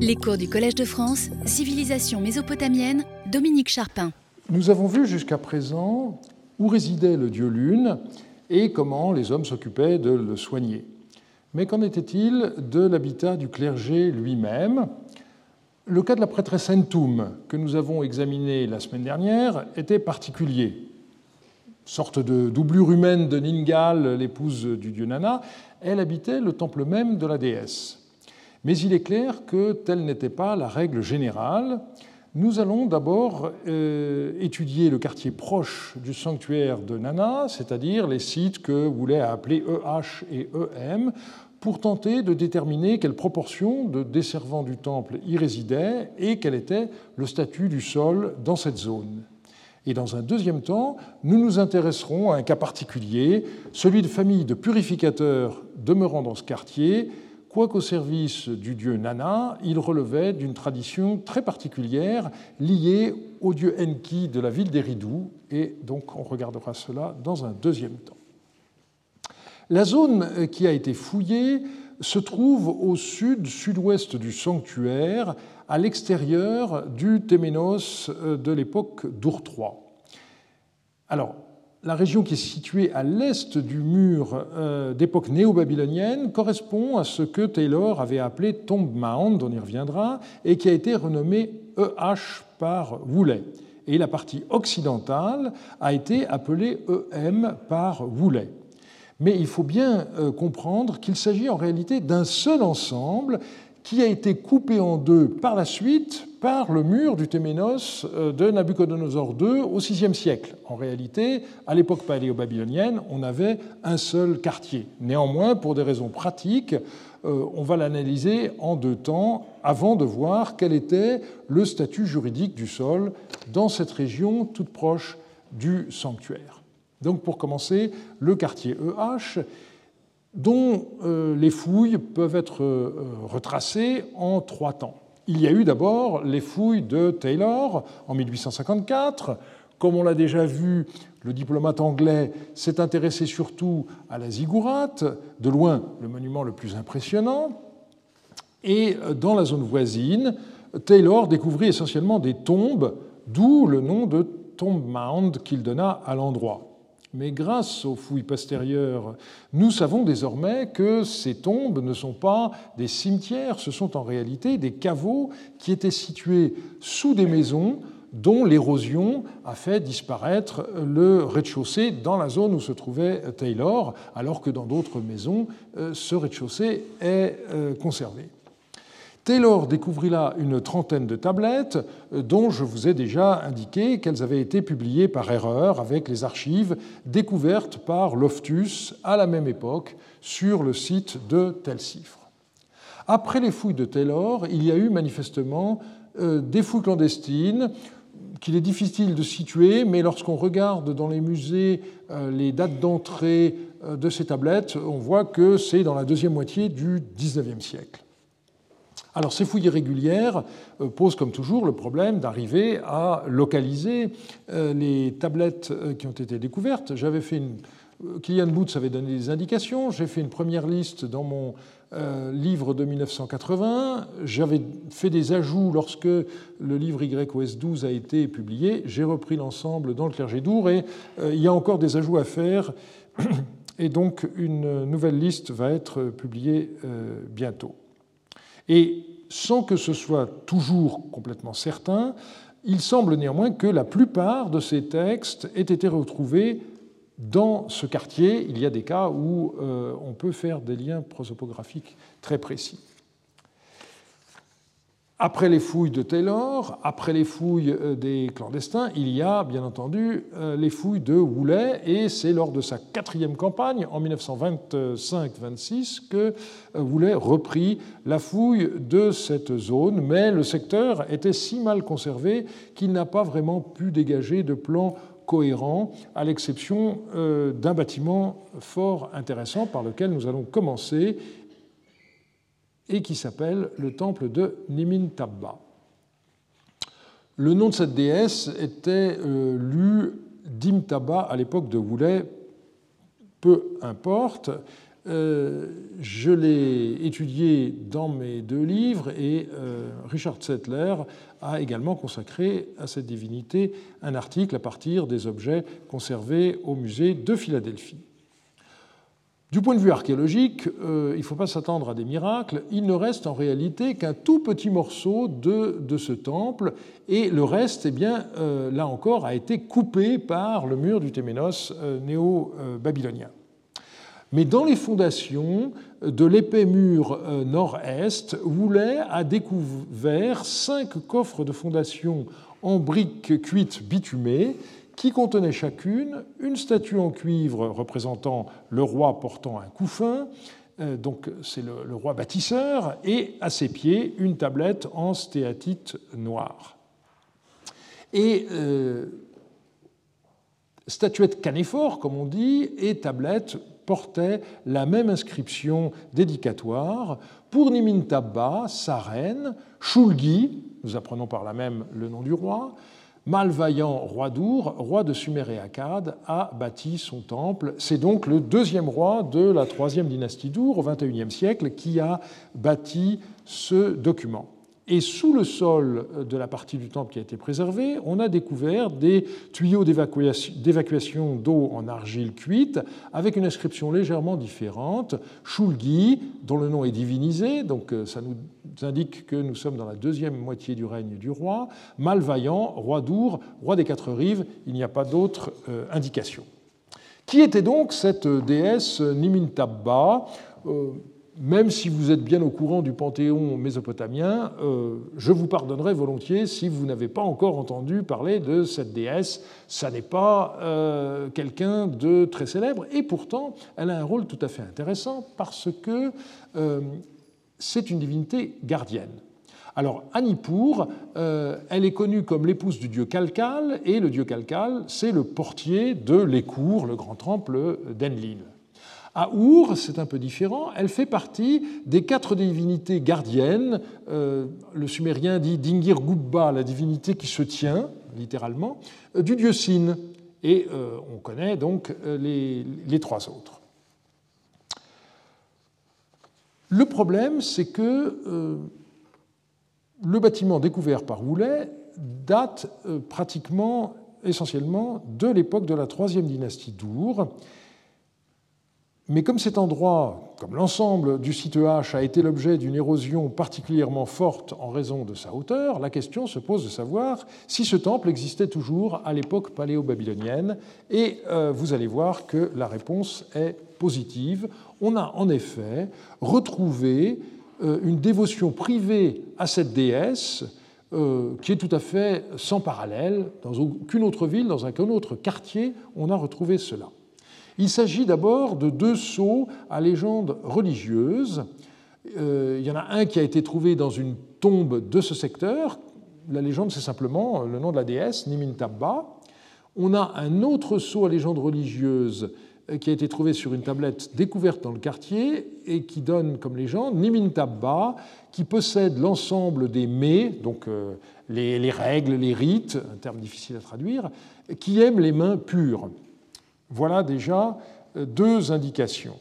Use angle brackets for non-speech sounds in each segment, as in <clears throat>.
Les cours du Collège de France, Civilisation mésopotamienne, Dominique Charpin. Nous avons vu jusqu'à présent où résidait le dieu Lune et comment les hommes s'occupaient de le soigner. Mais qu'en était-il de l'habitat du clergé lui-même? Le cas de la prêtresse Entum, que nous avons examiné la semaine dernière, était particulier. Sorte de doublure humaine de Ningal, l'épouse du dieu Nana, elle habitait le temple même de la déesse. Mais il est clair que telle n'était pas la règle générale. Nous allons d'abord euh, étudier le quartier proche du sanctuaire de Nana, c'est-à-dire les sites que voulait appeler EH et EM, pour tenter de déterminer quelle proportion de desservants du temple y résidaient et quel était le statut du sol dans cette zone. Et dans un deuxième temps, nous nous intéresserons à un cas particulier, celui de familles de purificateurs demeurant dans ce quartier, Quoiqu'au service du dieu Nana, il relevait d'une tradition très particulière liée au dieu Enki de la ville d'Eridu, et donc on regardera cela dans un deuxième temps. La zone qui a été fouillée se trouve au sud-sud-ouest du sanctuaire, à l'extérieur du Téménos de l'époque III. Alors, la région qui est située à l'est du mur euh, d'époque néo-babylonienne correspond à ce que Taylor avait appelé Tomb Mound, on y reviendra, et qui a été renommé EH par Woolley. Et la partie occidentale a été appelée EM par Woolley. Mais il faut bien euh, comprendre qu'il s'agit en réalité d'un seul ensemble qui a été coupé en deux par la suite par le mur du Téménos euh, de Nabucodonosor II au VIe siècle. En réalité, à l'époque paléo-babylonienne, on avait un seul quartier. Néanmoins, pour des raisons pratiques, euh, on va l'analyser en deux temps avant de voir quel était le statut juridique du sol dans cette région toute proche du sanctuaire. Donc pour commencer, le quartier EH, dont euh, les fouilles peuvent être retracées en trois temps. Il y a eu d'abord les fouilles de Taylor en 1854. Comme on l'a déjà vu, le diplomate anglais s'est intéressé surtout à la ziggourate, de loin le monument le plus impressionnant. Et dans la zone voisine, Taylor découvrit essentiellement des tombes, d'où le nom de Tomb Mound qu'il donna à l'endroit. Mais grâce aux fouilles postérieures, nous savons désormais que ces tombes ne sont pas des cimetières, ce sont en réalité des caveaux qui étaient situés sous des maisons dont l'érosion a fait disparaître le rez-de-chaussée dans la zone où se trouvait Taylor, alors que dans d'autres maisons, euh, ce rez-de-chaussée est euh, conservé. Taylor découvrit là une trentaine de tablettes euh, dont je vous ai déjà indiqué qu'elles avaient été publiées par erreur avec les archives découvertes par Loftus à la même époque sur le site de Telsifre. Après les fouilles de Taylor, il y a eu manifestement euh, des fouilles clandestines qu'il est difficile de situer, mais lorsqu'on regarde dans les musées euh, les dates d'entrée de ces tablettes, on voit que c'est dans la deuxième moitié du XIXe siècle. Alors ces fouilles irrégulières euh, posent comme toujours le problème d'arriver à localiser euh, les tablettes euh, qui ont été découvertes. J'avais Kylian Boots avait donné des indications. J'ai fait une première liste dans mon livre de 1980. J'avais fait des ajouts lorsque le livre YOS 12 a été publié. J'ai repris l'ensemble dans le clergé d'Our et il y a encore des ajouts à faire. <coughs> Et donc une nouvelle liste va être publiée bientôt. Et sans que ce soit toujours complètement certain, il semble néanmoins que la plupart de ces textes aient été retrouvés dans ce quartier. Il y a des cas où euh, on peut faire des liens prosopographiques très précis. Après les fouilles de Taylor, après les fouilles euh, des clandestins, il y a bien entendu euh, les fouilles de Woolley, et c'est lors de sa quatrième campagne, en 1925-26, que euh, Woolley reprit la fouille de cette zone, mais le secteur était si mal conservé qu'il n'a pas vraiment pu dégager de plan cohérent, à l'exception d'un bâtiment fort intéressant par lequel nous allons commencer et qui s'appelle le temple de Nimintabba. Le nom de cette déesse était euh, lu Dimtaba à l'époque de Woolley, peu importe. je l'ai étudié dans mes deux livres et Richard Settler a également consacré à cette divinité un article à partir des objets conservés au musée de Philadelphie. Du point de vue archéologique, euh, il ne faut pas s'attendre à des miracles. Il ne reste en réalité qu'un tout petit morceau de, ce temple, et le reste, eh bien, euh, là encore, a été coupé par le mur du Téménos euh, néo-babylonien. Mais dans les fondations de l'épais mur nord-est, Woulet a découvert cinq coffres de fondation en briques cuites bitumées qui contenait chacune une statue en cuivre représentant le roi portant un couffin, euh, donc c'est le, roi bâtisseur, et à ses pieds une tablette en stéatite noire. Et euh, statuette canéphore, comme on dit, et tablette portaient la même inscription dédicatoire pour Nimintabba, sa reine, Shulgi, nous apprenons par là même le nom du roi, Malvaillant, roi d'Our, roi de Sumer et Akkad, a bâti son temple. C'est donc le deuxième roi de la troisième dynastie d'Our au XXIe siècle qui a bâti ce document. Et sous le sol de la partie du temple qui a été préservée, on a découvert des tuyaux d'évacuation d'eau en argile cuite avec une inscription légèrement différente. Shulgi, dont le nom est divinisé, donc euh, ça nous indique que nous sommes dans la deuxième moitié du règne du roi. Malvaillant, roi d'Our, roi des quatre rives, il n'y a pas d'autre euh, indication. Qui était donc cette déesse Nimintabba euh, même si vous êtes bien au courant du panthéon mésopotamien, euh, je vous pardonnerai volontiers si vous n'avez pas encore entendu parler de cette déesse. Ça n'est pas euh, quelqu'un de très célèbre, et pourtant, elle a un rôle tout à fait intéressant parce que euh, c'est une divinité gardienne. Alors, Anipur, elle est connue comme l'épouse du dieu Kalkal, et le dieu Kalkal, c'est le portier de l'Écour, le grand temple d'Enlil. À Our, c'est un peu différent, elle fait partie des quatre divinités gardiennes. Euh, le sumérien dit Dingir Gubba, la divinité qui se tient, littéralement, euh, du dieu Sin. Et euh, on connaît donc les, trois autres. Le problème, c'est que le bâtiment découvert par Woulet date pratiquement essentiellement de l'époque de la troisième dynastie d'Our mais comme cet endroit, comme l'ensemble du site H, a été l'objet d'une érosion particulièrement forte en raison de sa hauteur, la question se pose de savoir si ce temple existait toujours à l'époque paléo-babylonienne. Et euh, vous allez voir que la réponse est positive. On a en effet retrouvé euh, une dévotion privée à cette déesse euh, qui est tout à fait sans parallèle. Dans aucune autre ville, dans aucun autre quartier, on a retrouvé cela. Il s'agit d'abord de deux sceaux à légende religieuse. Euh, il y en a un qui a été trouvé dans une tombe de ce secteur. La légende, c'est simplement le nom de la déesse, Nimintabba. On a un autre sceau à légende religieuse euh, qui a été trouvé sur une tablette découverte dans le quartier et qui donne comme légende Nimintabba, qui possède l'ensemble des mets, donc euh, les, les, règles, les rites, un terme difficile à traduire, qui aime les mains pures. Voilà déjà euh, deux indications.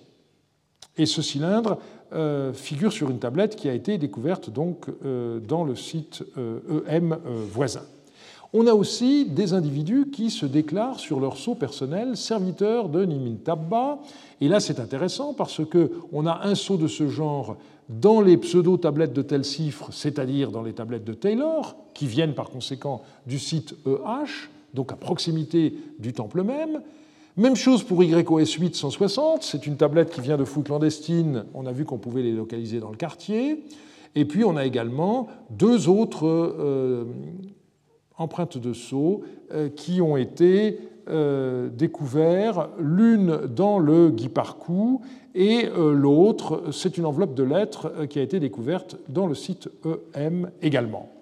Et ce cylindre euh, figure sur une tablette qui a été découverte donc euh, dans le site EM e voisin. On a aussi des individus qui se déclarent sur leur sceau personnel serviteurs de Nimintabba. Et là, c'est intéressant parce qu'on a un sceau de ce genre dans les pseudo-tablettes de cifre, c'est-à-dire dans les tablettes de Taylor, qui viennent par conséquent du site EH, donc à proximité du temple même. Même chose pour YOS 860, c'est une tablette qui vient de fouilles clandestines, on a vu qu'on pouvait les localiser dans le quartier. Et puis on a également deux autres euh, empreintes de sceaux euh, qui ont été euh, découvertes, l'une dans le Guiparcou et l'autre, c'est une enveloppe de lettres qui a été découverte dans le site EM également.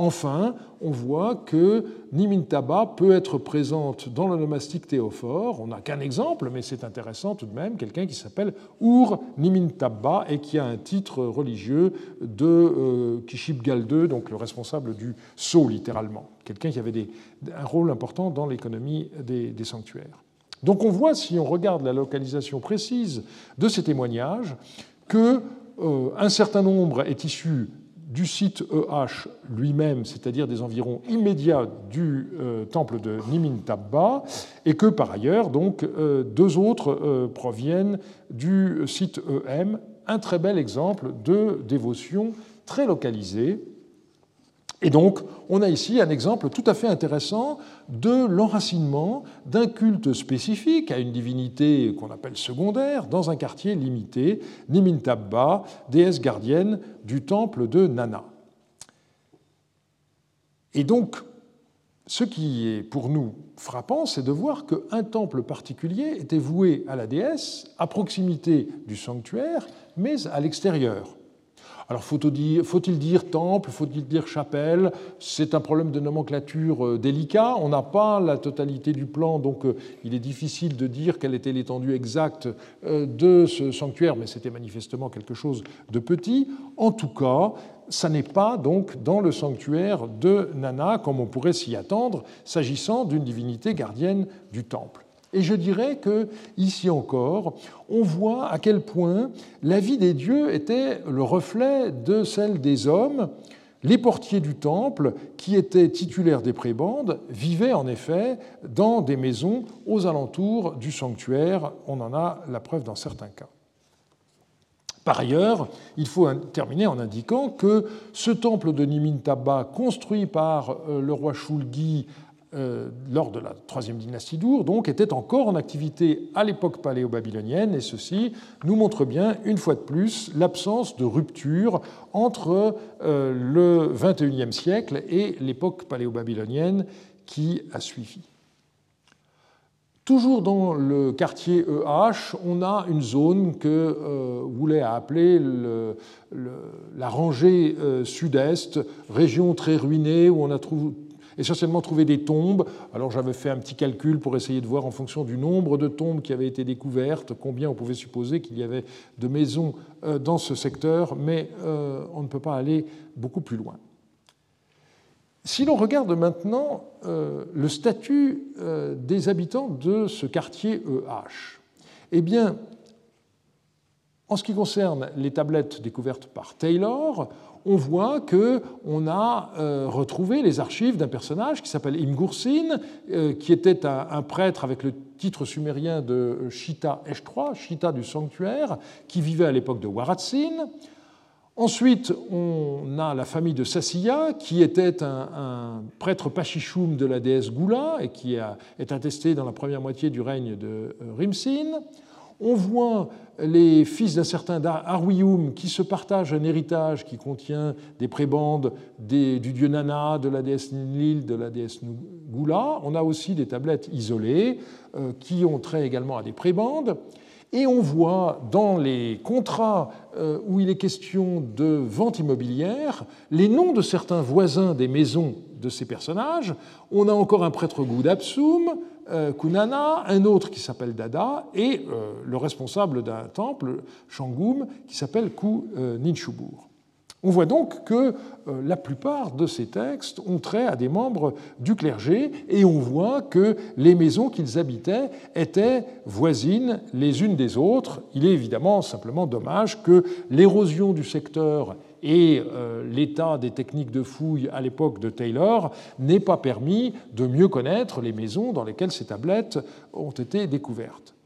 Enfin, on voit que Nimintaba peut être présente dans le théophore. On n'a qu'un exemple, mais c'est intéressant tout de même, quelqu'un qui s'appelle Ur Nimintaba et qui a un titre religieux de euh, donc le responsable du sceau littéralement. Quelqu'un qui avait un rôle important dans l'économie des, sanctuaires. Donc on voit, si on regarde la localisation précise de ces témoignages, que euh, certain nombre est issu du site EH lui-même, c'est-à-dire des environs immédiats du euh, temple de Nimintabba, et que par ailleurs, donc, euh, deux autres proviennent du site EM, un très bel exemple de dévotion très localisée et donc, on a ici un exemple tout à fait intéressant de l'enracinement d'un culte spécifique à une divinité qu'on appelle secondaire dans un quartier limité, Nimintabba, déesse gardienne du temple de Nana. Et donc, ce qui est pour nous frappant, c'est de voir qu'un temple particulier était voué à la déesse à proximité du sanctuaire, mais à l'extérieur. Alors faut-il dire, temple, faut-il dire chapelle? C'est un problème de nomenclature euh, délicat. On n'a pas la totalité du plan, donc euh, il est difficile de dire quelle était l'étendue exacte euh, de ce sanctuaire, mais c'était manifestement quelque chose de petit. En tout cas, ça n'est pas donc dans le sanctuaire de Nana, comme on pourrait s'y attendre, s'agissant d'une divinité gardienne du temple. Et je dirais que, ici encore, on voit à quel point la vie des dieux était le reflet de celle des hommes. Les portiers du temple, qui étaient titulaires des prébendes, vivaient en effet dans des maisons aux alentours du sanctuaire. On en a la preuve dans certains cas. Par ailleurs, il faut terminer en indiquant que ce temple de Nimintaba, construit par euh, le roi Shulgi euh, lors de la troisième dynastie d'Our, donc, était encore en activité à l'époque paléo-babylonienne, et ceci nous montre bien, une fois de plus, l'absence de rupture entre euh, le XXIe siècle et l'époque paléo-babylonienne qui a suivi. Toujours dans le quartier EH, on a une zone que euh, Woulet a appelée la rangée sud-est, région très ruinée où on a trouvé essentiellement trouvé des tombes. Alors j'avais fait un petit calcul pour essayer de voir en fonction du nombre de tombes qui avaient été découvertes, combien on pouvait supposer qu'il y avait de maisons euh, dans ce secteur, mais euh, on ne peut pas aller beaucoup plus loin. Si l'on regarde maintenant euh, le statut des habitants de ce quartier EH, eh bien, en ce qui concerne les tablettes découvertes par Taylor, on voit qu'on a euh, retrouvé les archives d'un personnage qui s'appelle Imgursin, euh, qui était un, prêtre avec le titre sumérien de Shita Eshtroa, Shita du sanctuaire, qui vivait à l'époque de Waratsin. Ensuite, on a la famille de Sassiya, qui était un, prêtre pachichoum de la déesse Gula et qui est attesté dans la première moitié du règne de euh, Rimsin. On voit les fils d'un certain Arwium qui se partagent un héritage qui contient des prébandes du dieu Nana, de la déesse Nil, de la déesse Gula. On a aussi des tablettes isolées euh, qui ont trait également à des prébandes. Et on voit dans les contrats euh, où il est question de vente immobilière les noms de certains voisins des maisons de ces personnages. On a encore un prêtre Goudapsum, euh, Kunana, un autre qui s'appelle Dada, et euh, le responsable d'un temple, Shangum, qui s'appelle Ku Ninchubur. On voit donc que euh, la plupart de ces textes ont trait à des membres du clergé et on voit que les maisons qu'ils habitaient étaient voisines les unes des autres. Il est évidemment simplement dommage que l'érosion du secteur et euh, l'état des techniques de fouille à l'époque de Taylor n'aient pas permis de mieux connaître les maisons dans lesquelles ces tablettes ont été découvertes.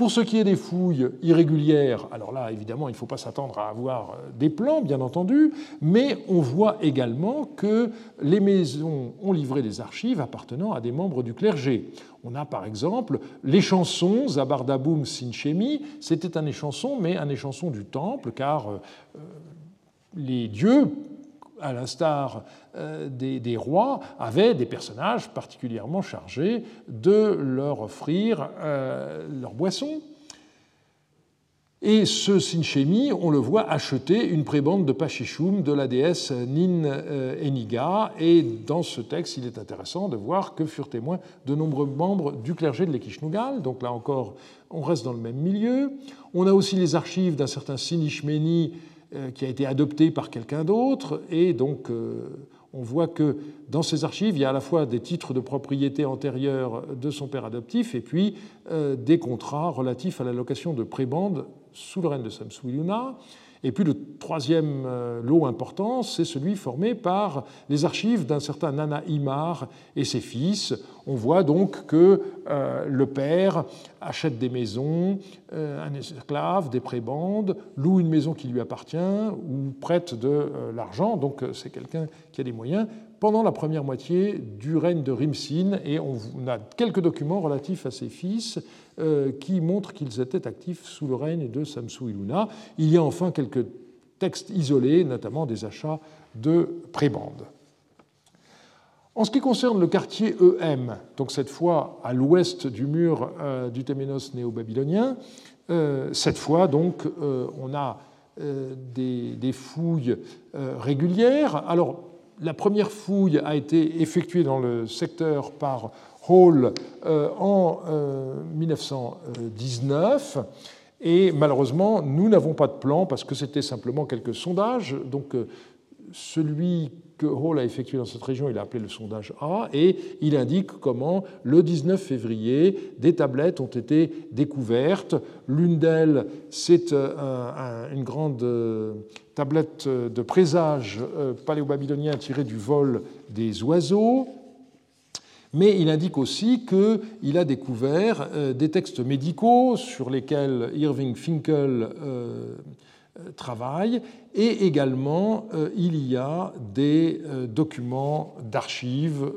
Pour ce qui est des fouilles irrégulières, alors là, évidemment, il ne faut pas s'attendre à avoir euh, des plans, bien entendu, mais on voit également que les maisons ont livré des archives appartenant à des membres du clergé. On a par exemple les chansons Zabardaboum Sinchemi, c'était un échanson, mais un échanson du temple, car euh, euh, les dieux à l'instar euh, des, rois, avaient des personnages particulièrement chargés de leur offrir euh, leur boisson. Et ce Sinchemi, on le voit acheter une prébande de Pachichoum de la déesse Nin euh, Eniga. Et dans ce texte, il est intéressant de voir que furent témoins de nombreux membres du clergé de l'Ekishnugal. Donc là encore, on reste dans le même milieu. On a aussi les archives d'un certain Sinishmeni qui a été adopté par quelqu'un d'autre, et donc euh, on voit que dans ces archives, il y a à la fois des titres de propriété antérieurs de son père adoptif et puis euh, des contrats relatifs à la location de prébendes sous le règne de Samsuiluna. Et puis le troisième euh, lot important, c'est celui formé par les archives d'un certain Nana Imar et ses fils. On voit donc que euh, le père achète des maisons, euh, un esclave, des prébendes, loue une maison qui lui appartient ou prête de l'argent, donc c'est quelqu'un qui a des moyens, pendant la première moitié du règne de Rimsin, et on a quelques documents relatifs à ses fils euh, qui montrent qu'ils étaient actifs sous le règne de Samsu Iluna. Il y a enfin quelques textes isolés, notamment des achats de prébendes. En ce qui concerne le quartier EM, donc cette fois à l'ouest du mur euh, du Téménos néo-babylonien, euh, cette fois donc on a des, des, fouilles régulières. Alors la première fouille a été effectuée dans le secteur par Hall euh, en 1919. Euh, et malheureusement, nous n'avons pas de plan parce que c'était simplement quelques sondages. Donc, euh, celui que Hall a effectué dans cette région, il a appelé le sondage A, et il indique comment, le 19 février, des tablettes ont été découvertes. L'une d'elles, c'est une grande tablette de présage paléo-babylonien tirée du vol des oiseaux. Mais il indique aussi qu'il a découvert euh, des textes médicaux sur lesquels Irving Finkel euh, travaille, et également il y a des euh, documents d'archives,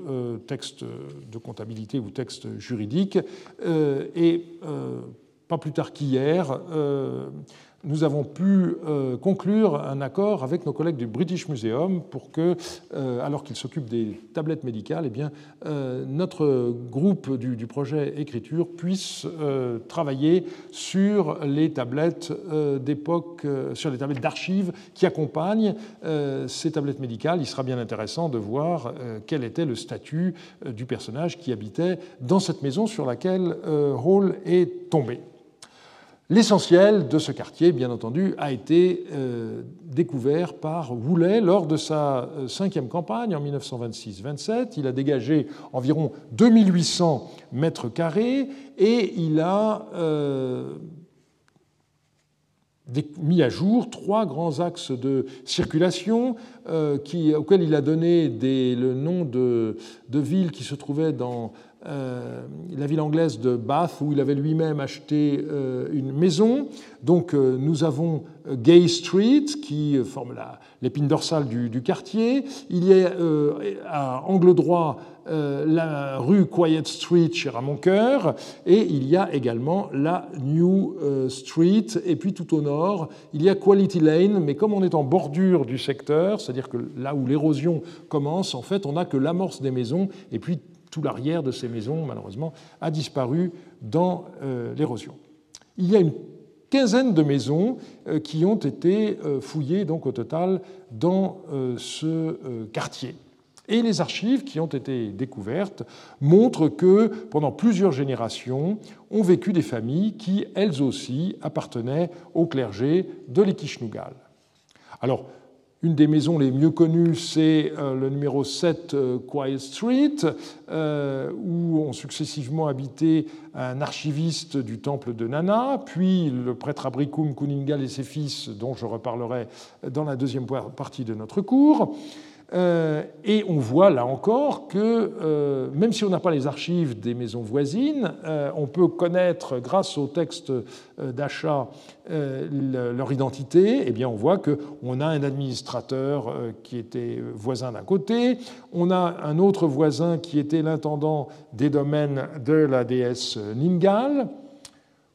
textes de comptabilité ou textes juridiques, et pas plus tard qu'hier, nous avons pu euh, conclure un accord avec nos collègues du British Museum pour que, euh, alors qu'ils s'occupent des tablettes médicales, eh euh, notre groupe du, projet écriture puisse travailler sur les tablettes d'époque, sur les tablettes d'archives qui accompagnent ces tablettes médicales. Il sera bien intéressant de voir quel était le statut du personnage qui habitait dans cette maison sur laquelle Hall est tombé. L'essentiel de ce quartier, bien entendu, a été euh, découvert par Woolley lors de sa euh, cinquième campagne en 1926-27. Il a dégagé environ 2800 mètres carrés et il a euh, mis à jour trois grands axes de circulation auxquels il a donné le nom de, de villes qui se trouvaient dans euh, la ville anglaise de Bath, où il avait lui-même acheté euh, une maison. Donc euh, nous avons Gay Street, qui forme l'épine dorsale du, quartier. Il y a à angle droit la rue Quiet Street chez Ramoncoeur, et il y a également la New Street, et puis tout au nord, il y a Quality Lane, mais comme on est en bordure du secteur, c'est-à-dire que là où l'érosion commence, en fait, on n'a que l'amorce des maisons, tout l'arrière de ces maisons, malheureusement, a disparu dans euh, l'érosion. Il y a une quinzaine de maisons euh, qui ont été euh, fouillées donc au total dans ce quartier. Et les archives qui ont été découvertes montrent que pendant plusieurs générations ont vécu des familles qui, elles aussi, appartenaient au clergé de l'Ekishnugal. Alors, une des maisons les mieux connues, c'est euh, le numéro 7 euh, Quiet Street, euh, où ont successivement habité un archiviste du temple de Nana, puis le prêtre Abrikum Kuningal et ses fils, dont je reparlerai dans la deuxième partie de notre cours. Euh, et on voit là encore que euh, même si on n'a pas les archives des maisons voisines, euh, on peut connaître grâce aux textes d'achat leur identité. Eh bien, on voit qu'on a un administrateur qui était voisin d'un côté, on a un autre voisin qui était l'intendant des domaines de la déesse Ningal.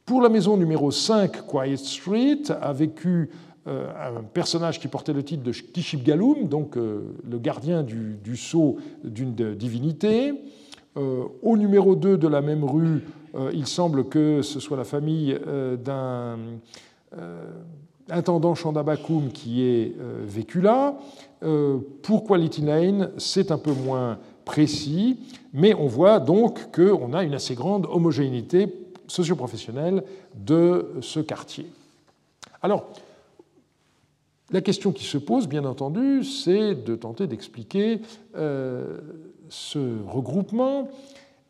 Pour la maison numéro 5, Quiet Street, a vécu un personnage qui portait le titre de Kishib Galum, donc euh, le gardien du, sceau d'une divinité. Euh, au numéro 2 de la même rue, il semble que ce soit la famille d'un intendant Chandabakum qui est vécu là. pour Quality Lane, c'est un peu moins précis, mais on voit donc qu'on a une assez grande homogénéité socioprofessionnelle de ce quartier. Alors, La question qui se pose, bien entendu, c'est de tenter d'expliquer ce regroupement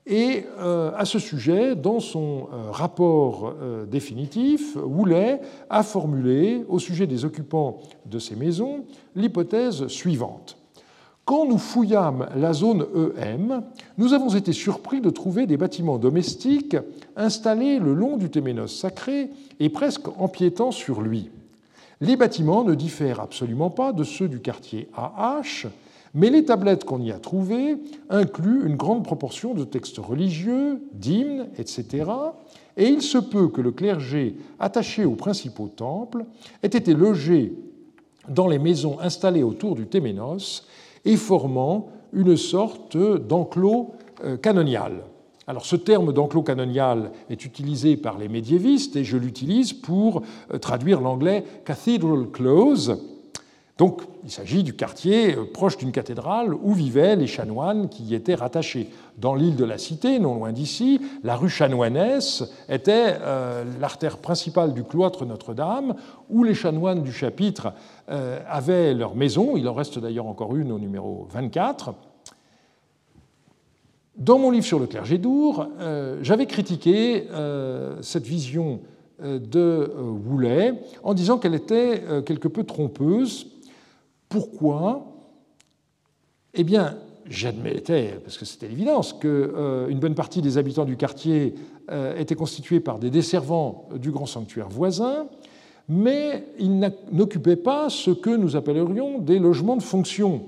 et euh, à ce sujet, dans son euh, rapport euh, définitif, Woolley a formulé, au sujet des occupants de ces maisons, l'hypothèse suivante. Quand nous fouillâmes la zone EM, nous avons été surpris de trouver des bâtiments domestiques installés le long du Téménos sacré et presque empiétant sur lui. Les bâtiments ne diffèrent absolument pas de ceux du quartier AH, mais les tablettes qu'on y a trouvées incluent une grande proportion de textes religieux, d'hymnes, etc. Et il se peut que le clergé attaché aux principaux temples ait été logé dans les maisons installées autour du Téménos et formant une sorte d'enclos euh, canonial. Alors ce terme d'enclos canonial est utilisé par les médiévistes et je l'utilise pour euh, traduire l'anglais cathedral close, donc il s'agit du quartier euh, proche d'une cathédrale où vivaient les chanoines qui y étaient rattachés. Dans l'île de la Cité, non loin d'ici, la rue chanoinesse était euh, l'artère principale du cloître Notre-Dame, où les chanoines du chapitre avaient leur maison. Il en reste d'ailleurs encore une au numéro 24. Dans mon livre sur le clergé d'Our, j'avais critiqué cette vision de Woulet en disant qu'elle était quelque peu trompeuse pourquoi? Eh bien, j'admettais, parce que c'était l'évidence, qu'une euh, bonne partie des habitants du quartier euh, étaient constitués par des desservants du grand sanctuaire voisin, mais ils n'occupaient pas ce que nous appellerions des logements de fonction.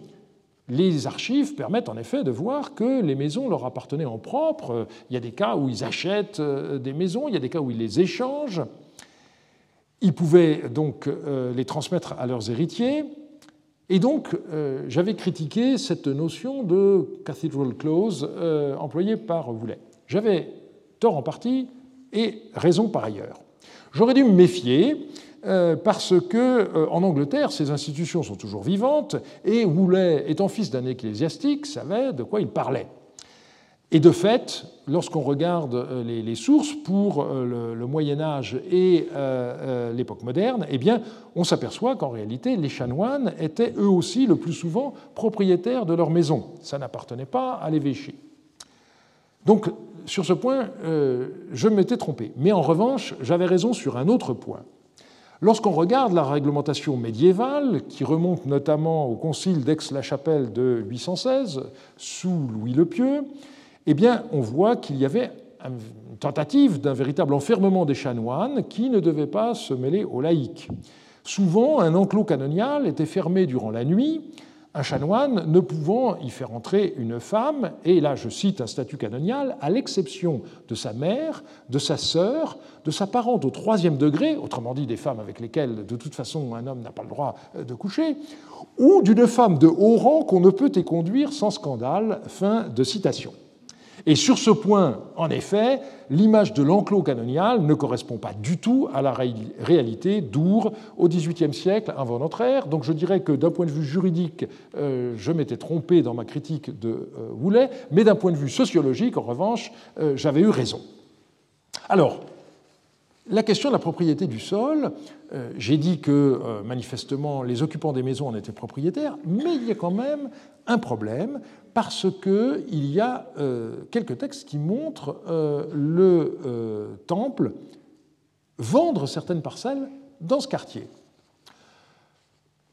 Les archives permettent en effet de voir que les maisons leur appartenaient en propre. Il y a des cas où ils achètent euh, des maisons, il y a des cas où ils les échangent. Ils pouvaient donc les transmettre à leurs héritiers. Et donc, euh, j'avais critiqué cette notion de cathedral clause euh, employée par Voulet. J'avais tort en partie et raison par ailleurs. J'aurais dû me méfier euh, parce que en Angleterre, ces institutions sont toujours vivantes et Woolley, étant fils d'un ecclésiastique, savait de quoi il parlait. Et de fait, lorsqu'on regarde euh, les, sources pour euh, le, Moyen Âge et euh, l'époque moderne, eh bien, on s'aperçoit qu'en réalité, les chanoines étaient eux aussi le plus souvent propriétaires de leur maison. Ça n'appartenait pas à l'évêché. Donc, sur ce point, je m'étais trompé. Mais en revanche, j'avais raison sur un autre point. Lorsqu'on regarde la réglementation médiévale, qui remonte notamment au concile d'Aix-la-Chapelle de 816, sous Louis le Pieux, eh on voit qu'il y avait une tentative d'un véritable enfermement des chanoines qui ne devaient pas se mêler aux laïcs. Souvent, un enclos canonial était fermé durant la nuit, un chanoine ne pouvant y faire entrer une femme, et là je cite un statut canonial, à l'exception de sa mère, de sa sœur, de sa parente au troisième degré, autrement dit des femmes avec lesquelles de toute façon un homme n'a pas le droit de coucher, ou d'une femme de haut rang qu'on ne peut éconduire sans scandale. Fin de citation. Et sur ce point, en effet, l'image de l'enclos canonial ne correspond pas du tout à la réalité d'Our au XVIIIe siècle avant notre ère. Donc je dirais que d'un point de vue juridique, euh, je m'étais trompé dans ma critique de euh, Woulet, mais d'un point de vue sociologique, en revanche, euh, j'avais eu raison. Alors, la question de la propriété du sol, j'ai dit que manifestement les occupants des maisons en étaient propriétaires, mais il y a quand même un problème, parce qu'il y a euh, quelques textes qui montrent euh, le euh, temple vendre certaines parcelles dans ce quartier.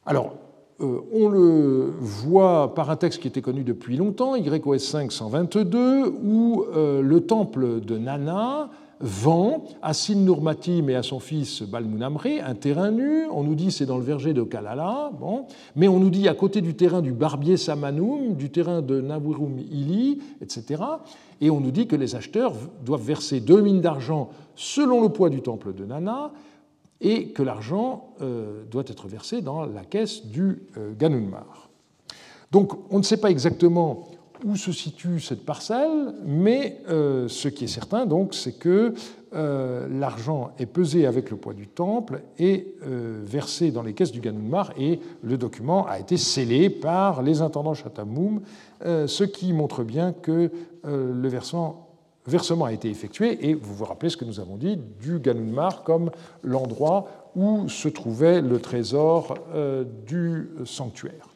Alors, on le voit par un texte qui était connu depuis longtemps, YOS 5 122, où le temple de Nana vend à Sin-Nurmatim et à son fils Balmunamré un terrain nu. On nous dit c'est dans le verger de Kalala, bon, mais on nous dit à côté du terrain du barbier Samanum, du terrain de Nawirum Ili, etc. Et on nous dit que les acheteurs doivent verser deux mines d'argent selon le poids du temple de Nana et que l'argent euh, doit être versé dans la caisse du euh, Ganunmar. Donc on ne sait pas exactement où se situe cette parcelle, mais euh, ce qui est certain, donc, c'est que euh, l'argent est pesé avec le poids du temple et euh, versé dans les caisses du Ganunmar, et le document a été scellé par les intendants Chatamoum, ce qui montre bien que le versement, versement a été effectué, et vous vous rappelez ce que nous avons dit du Ganunmar comme l'endroit où se trouvait le trésor du sanctuaire.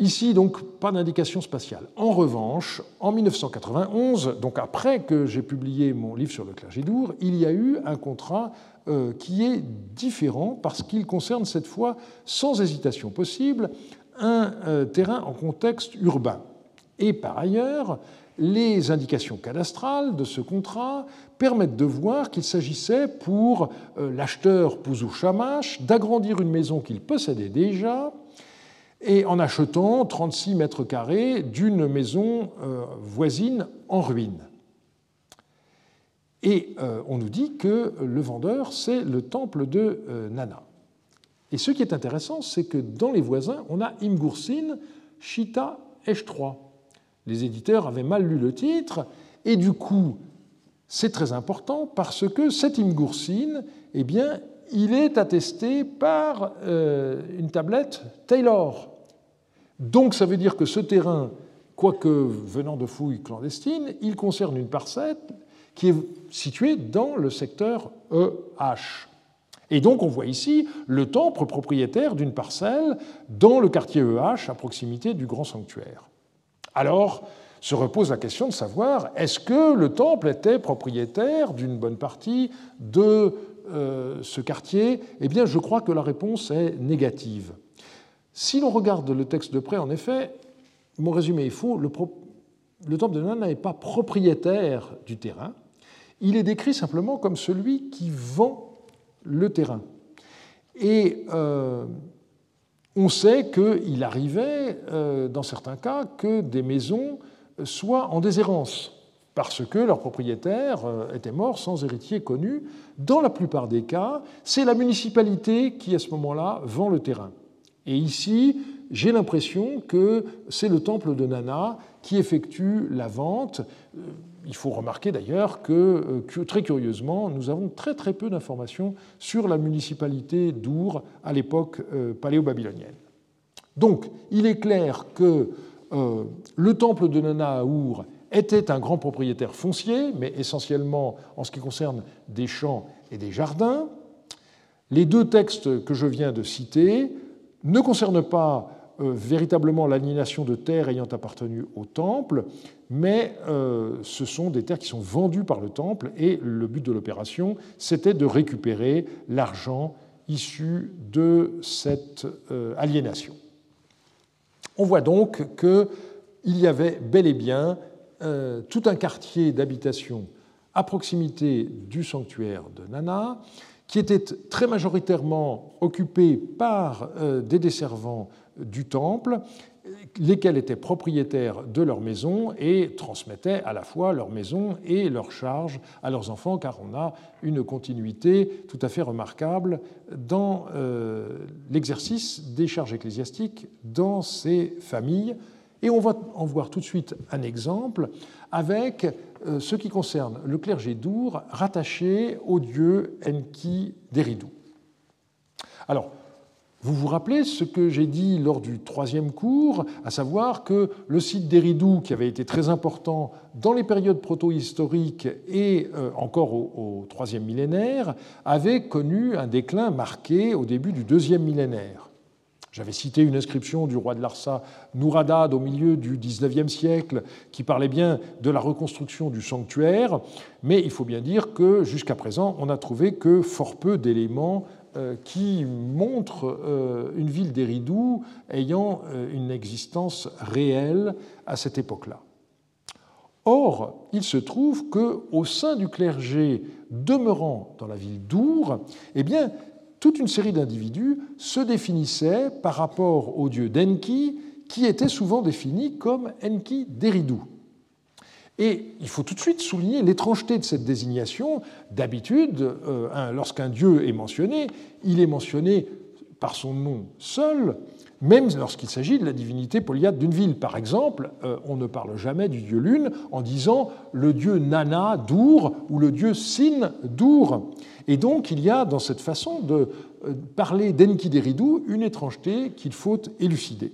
Ici, donc, pas d'indication spatiale. En revanche, en 1991, donc après que j'ai publié mon livre sur le clergé d'Our, il y a eu un contrat euh, qui est différent parce qu'il concerne cette fois, sans hésitation possible, un euh, terrain en contexte urbain. Et par ailleurs, les indications cadastrales de ce contrat permettent de voir qu'il s'agissait pour euh, l'acheteur Pouzou Chamache d'agrandir une maison qu'il possédait déjà et en achetant 36 mètres carrés d'une maison euh, voisine en ruine. Et euh, on nous dit que le vendeur, c'est le temple de euh, Nana. Et ce qui est intéressant, c'est que dans les voisins, on a Imgoursin, Chita, Esh3. Les éditeurs avaient mal lu le titre, et du coup, c'est très important parce que cet Imgoursin, eh bien, il est attesté par une tablette Taylor, donc ça veut dire que ce terrain, quoique venant de fouilles clandestines, il concerne une parcelle qui est située dans le secteur EH. Et donc on voit ici le temple propriétaire d'une parcelle dans le quartier EH, à proximité du grand sanctuaire. Alors se repose la question de savoir est-ce que le temple était propriétaire d'une bonne partie de euh, ce quartier? Eh bien je crois que la réponse est négative. Si l'on regarde le texte de près, en effet, mon résumé est faux, le, temple de Nana n'est pas propriétaire du terrain, il est décrit simplement comme celui qui vend le terrain. Et euh, on sait qu'il arrivait, euh, dans certains cas, que des maisons soient en déshérence, parce que leur propriétaire euh, était mort sans héritier connu. Dans la plupart des cas, c'est la municipalité qui, à ce moment-là, vend le terrain. Et ici, j'ai l'impression que c'est le temple de Nana qui effectue la vente. Euh, il faut remarquer d'ailleurs que, euh, très curieusement, nous avons très peu d'informations sur la municipalité d'Our à l'époque euh, paléo-babylonienne. Donc, il est clair que le temple de Nana à Our était un grand propriétaire foncier, mais essentiellement en ce qui concerne des champs et des jardins. Les deux textes que je viens de citer ne concerne pas euh, véritablement l'aliénation de terres ayant appartenu au temple, mais euh, ce sont des terres qui sont vendues par le temple et le but de l'opération, c'était de récupérer l'argent issu de cette euh, aliénation. On voit donc qu'il y avait bel et bien tout un quartier d'habitation à proximité du sanctuaire de Nana, qui était très majoritairement occupé par euh, des desservants du temple, lesquels étaient propriétaires de leur maison et transmettaient à la fois leur maison et leurs charges à leurs enfants, car on a une continuité tout à fait remarquable dans euh, l'exercice des charges ecclésiastiques dans ces familles. Et on va en voir tout de suite un exemple avec euh, ce qui concerne le clergé d'Our rattaché au dieu Enki d'Eridou. Alors, vous vous rappelez ce que j'ai dit lors du troisième cours, à savoir que le site d'Eridou, qui avait été très important dans les périodes proto-historiques et euh, encore au troisième millénaire, avait connu un déclin marqué au début du deuxième millénaire. J'avais cité une inscription du roi de Larsa, Nouradad, au milieu du XIXe siècle, qui parlait bien de la reconstruction du sanctuaire, mais il faut bien dire que jusqu'à présent, on n'a trouvé que fort peu d'éléments euh, qui montrent euh, une ville d'Eridou ayant euh, une existence réelle à cette époque-là. Or, il se trouve qu'au sein du clergé demeurant dans la ville d'Our, eh bien, toute une série d'individus se définissaient par rapport au dieu d'Enki, qui était souvent défini comme Enki d'Eridou. Et il faut tout de suite souligner l'étrangeté de cette désignation. D'habitude, euh, lorsqu'un dieu est mentionné, il est mentionné par son nom seul, même lorsqu'il s'agit de la divinité polyade d'une ville. Par exemple, euh, on ne parle jamais du dieu lune en disant le dieu Nana d'Our ou le dieu Sin d'Our. Et donc il y a dans cette façon de euh, parler d'Enki d'Eridou une étrangeté qu'il faut élucider.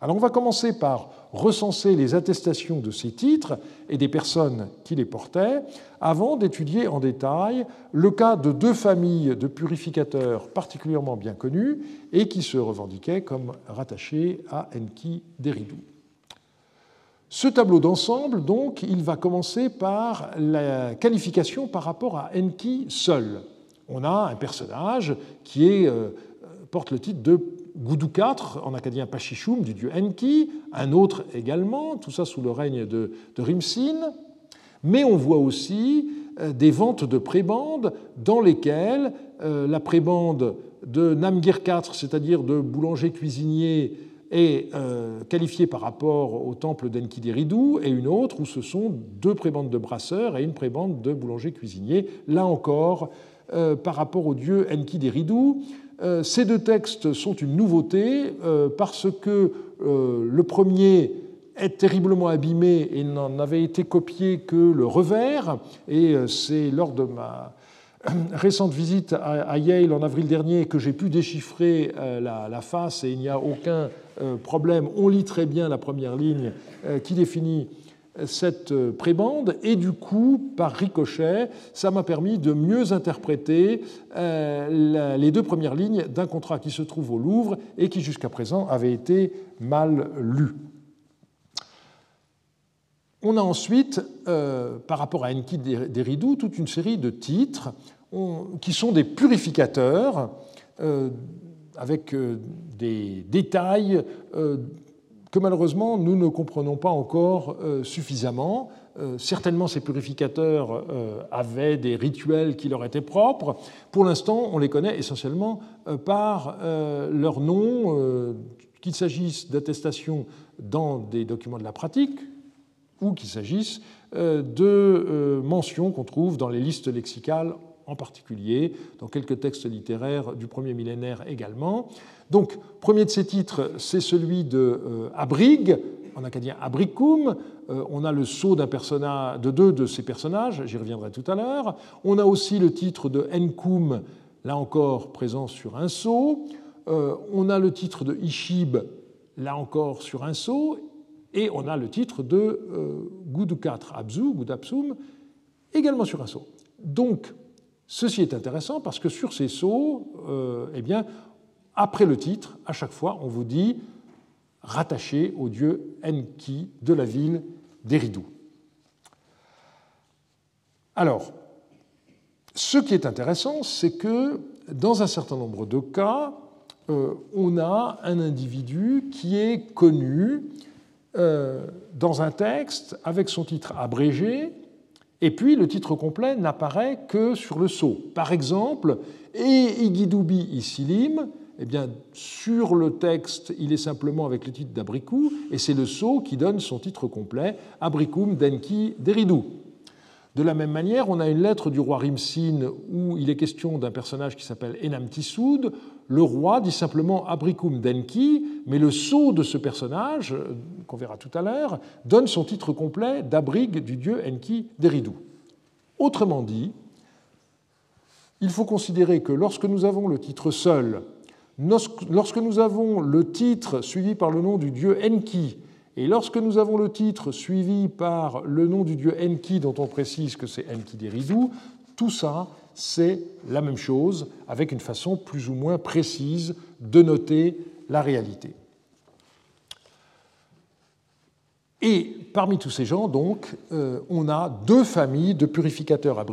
Alors on va commencer par recenser les attestations de ces titres et des personnes qui les portaient, avant d'étudier en détail le cas de deux familles de purificateurs particulièrement bien connus et qui se revendiquaient comme rattachés à Enki d'Eridu. Ce tableau d'ensemble, donc, il va commencer par la qualification par rapport à Enki seul. On a un personnage qui est, euh, porte le titre de Goudou IV, en acadien Pachichum, du dieu Enki, un autre également, tout ça sous le règne de, Rimsin. Mais on voit aussi euh, des ventes de prébandes dans lesquelles euh, la prébande de Namgir IV, c'est-à-dire de boulanger-cuisinier, est euh, qualifiée par rapport au temple d'Enki d'Eridou, et une autre où ce sont deux prébandes de brasseurs et une prébande de boulanger-cuisinier. Là encore, par rapport au dieu Enki d'Eridou, euh, ces deux textes sont une nouveauté euh, parce que euh, le premier est terriblement abîmé et n'en avait été copié que le revers. Et c'est lors de ma <clears throat> récente visite à Yale en avril dernier que j'ai pu déchiffrer la face et il n'y a aucun problème. On lit très bien la première ligne qui définit cette euh, prébande et du coup, par ricochet, ça m'a permis de mieux interpréter euh, les deux premières lignes d'un contrat qui se trouve au Louvre et qui jusqu'à présent avait été mal lu. On a ensuite, euh, par rapport à Enki d'Eridou, toute une série de titres qui sont des purificateurs avec des détails que malheureusement nous ne comprenons pas encore euh, suffisamment. Euh, certainement ces purificateurs euh, avaient des rituels qui leur étaient propres. Pour l'instant, on les connaît essentiellement par leur nom, qu'il s'agisse d'attestations dans des documents de la pratique ou qu'il s'agisse de mentions qu'on trouve dans les listes lexicales en particulier, dans quelques textes littéraires du premier millénaire également. Donc, premier de ces titres, c'est celui de euh, Abrig, en acadien Abricum. Euh, on a le sceau de deux de ces personnages, j'y reviendrai tout à l'heure. On a aussi le titre de Enkum, là encore présent sur un sceau. Euh, on a le titre de Ishib, là encore sur un sceau. Et on a le titre de Goudoukat Abzu, Goudapsum, également sur un sceau. Donc, Ceci est intéressant parce que sur ces sceaux, euh, eh bien, après le titre, à chaque fois, on vous dit rattaché au dieu Enki de la ville d'Eridou. Alors, ce qui est intéressant, c'est que dans un certain nombre de cas, euh, on a un individu qui est connu euh, dans un texte avec son titre abrégé et puis le titre complet n'apparaît que sur le sceau. Par exemple, et Igidoubi Isilim, eh bien, sur le texte, il est simplement avec le titre d'Abrikou, et c'est le sceau qui donne son titre complet, Abrikum Denki Deridou. De la même manière, on a une lettre du roi Rimsin où il est question d'un personnage qui s'appelle Enam Tissoud. Le roi dit simplement Abrikum Denki, mais le sceau de ce personnage, qu'on verra tout à l'heure, donne son titre complet d'abrig du dieu Enki d'Eridou. Autrement dit, il faut considérer que lorsque nous avons le titre seul, lorsque nous avons le titre suivi par le nom du dieu Enki, et lorsque nous avons le titre suivi par le nom du dieu Enki, dont on précise que c'est Enki d'Eridou, tout ça, c'est la même chose, avec une façon plus ou moins précise de noter la réalité. Et parmi tous ces gens, donc, euh, on a deux familles de purificateurs à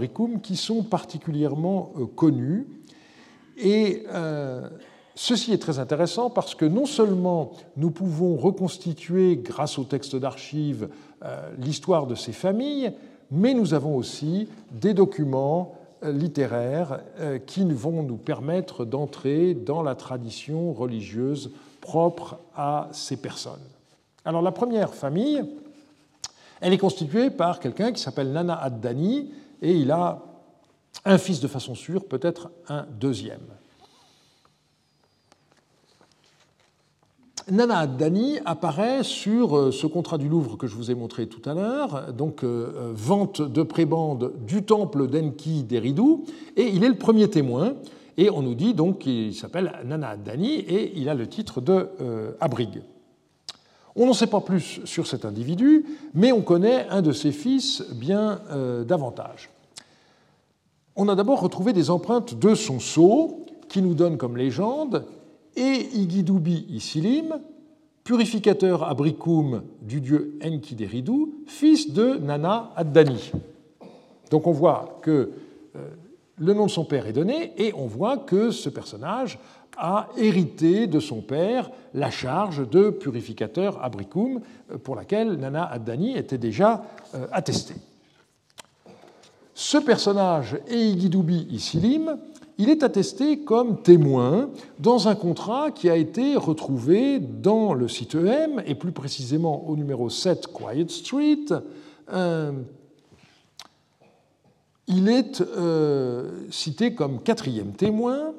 qui sont particulièrement euh, connues. Et euh, Ceci est très intéressant parce que non seulement nous pouvons reconstituer, grâce aux textes d'archives, l'histoire de ces familles, mais nous avons aussi des documents littéraires euh, qui vont nous permettre d'entrer dans la tradition religieuse propre à ces personnes. Alors la première famille, elle est constituée par quelqu'un qui s'appelle Nana Ad-Dani et il a un fils de façon sûre, peut-être un deuxième. Nana Ad-Dani apparaît sur euh, ce contrat du Louvre que je vous ai montré tout à l'heure, donc euh, euh, vente de prébande du temple d'Enki d'Eridou, et il est le premier témoin. Et on nous dit donc qu'il s'appelle Nana Ad-Dani et il a le titre de Abrig. On n'en sait pas plus sur cet individu, mais on connaît un de ses fils bien davantage. On a d'abord retrouvé des empreintes de son sceau qui nous donnent comme légende et Igidoubi Isilim, purificateur abricum du dieu Enkideridou, fils de Nana Addani. Donc on voit que euh, le nom de son père est donné et on voit que ce personnage a hérité de son père la charge de purificateur abricum euh, pour laquelle Nana Addani était déjà euh, attestée. Ce personnage, Eigidoubi Isilim, il est attesté comme témoin dans un contrat qui a été retrouvé dans le site EM, et plus précisément au numéro 7 Quiet Street. Euh, il est euh, cité comme quatrième témoin,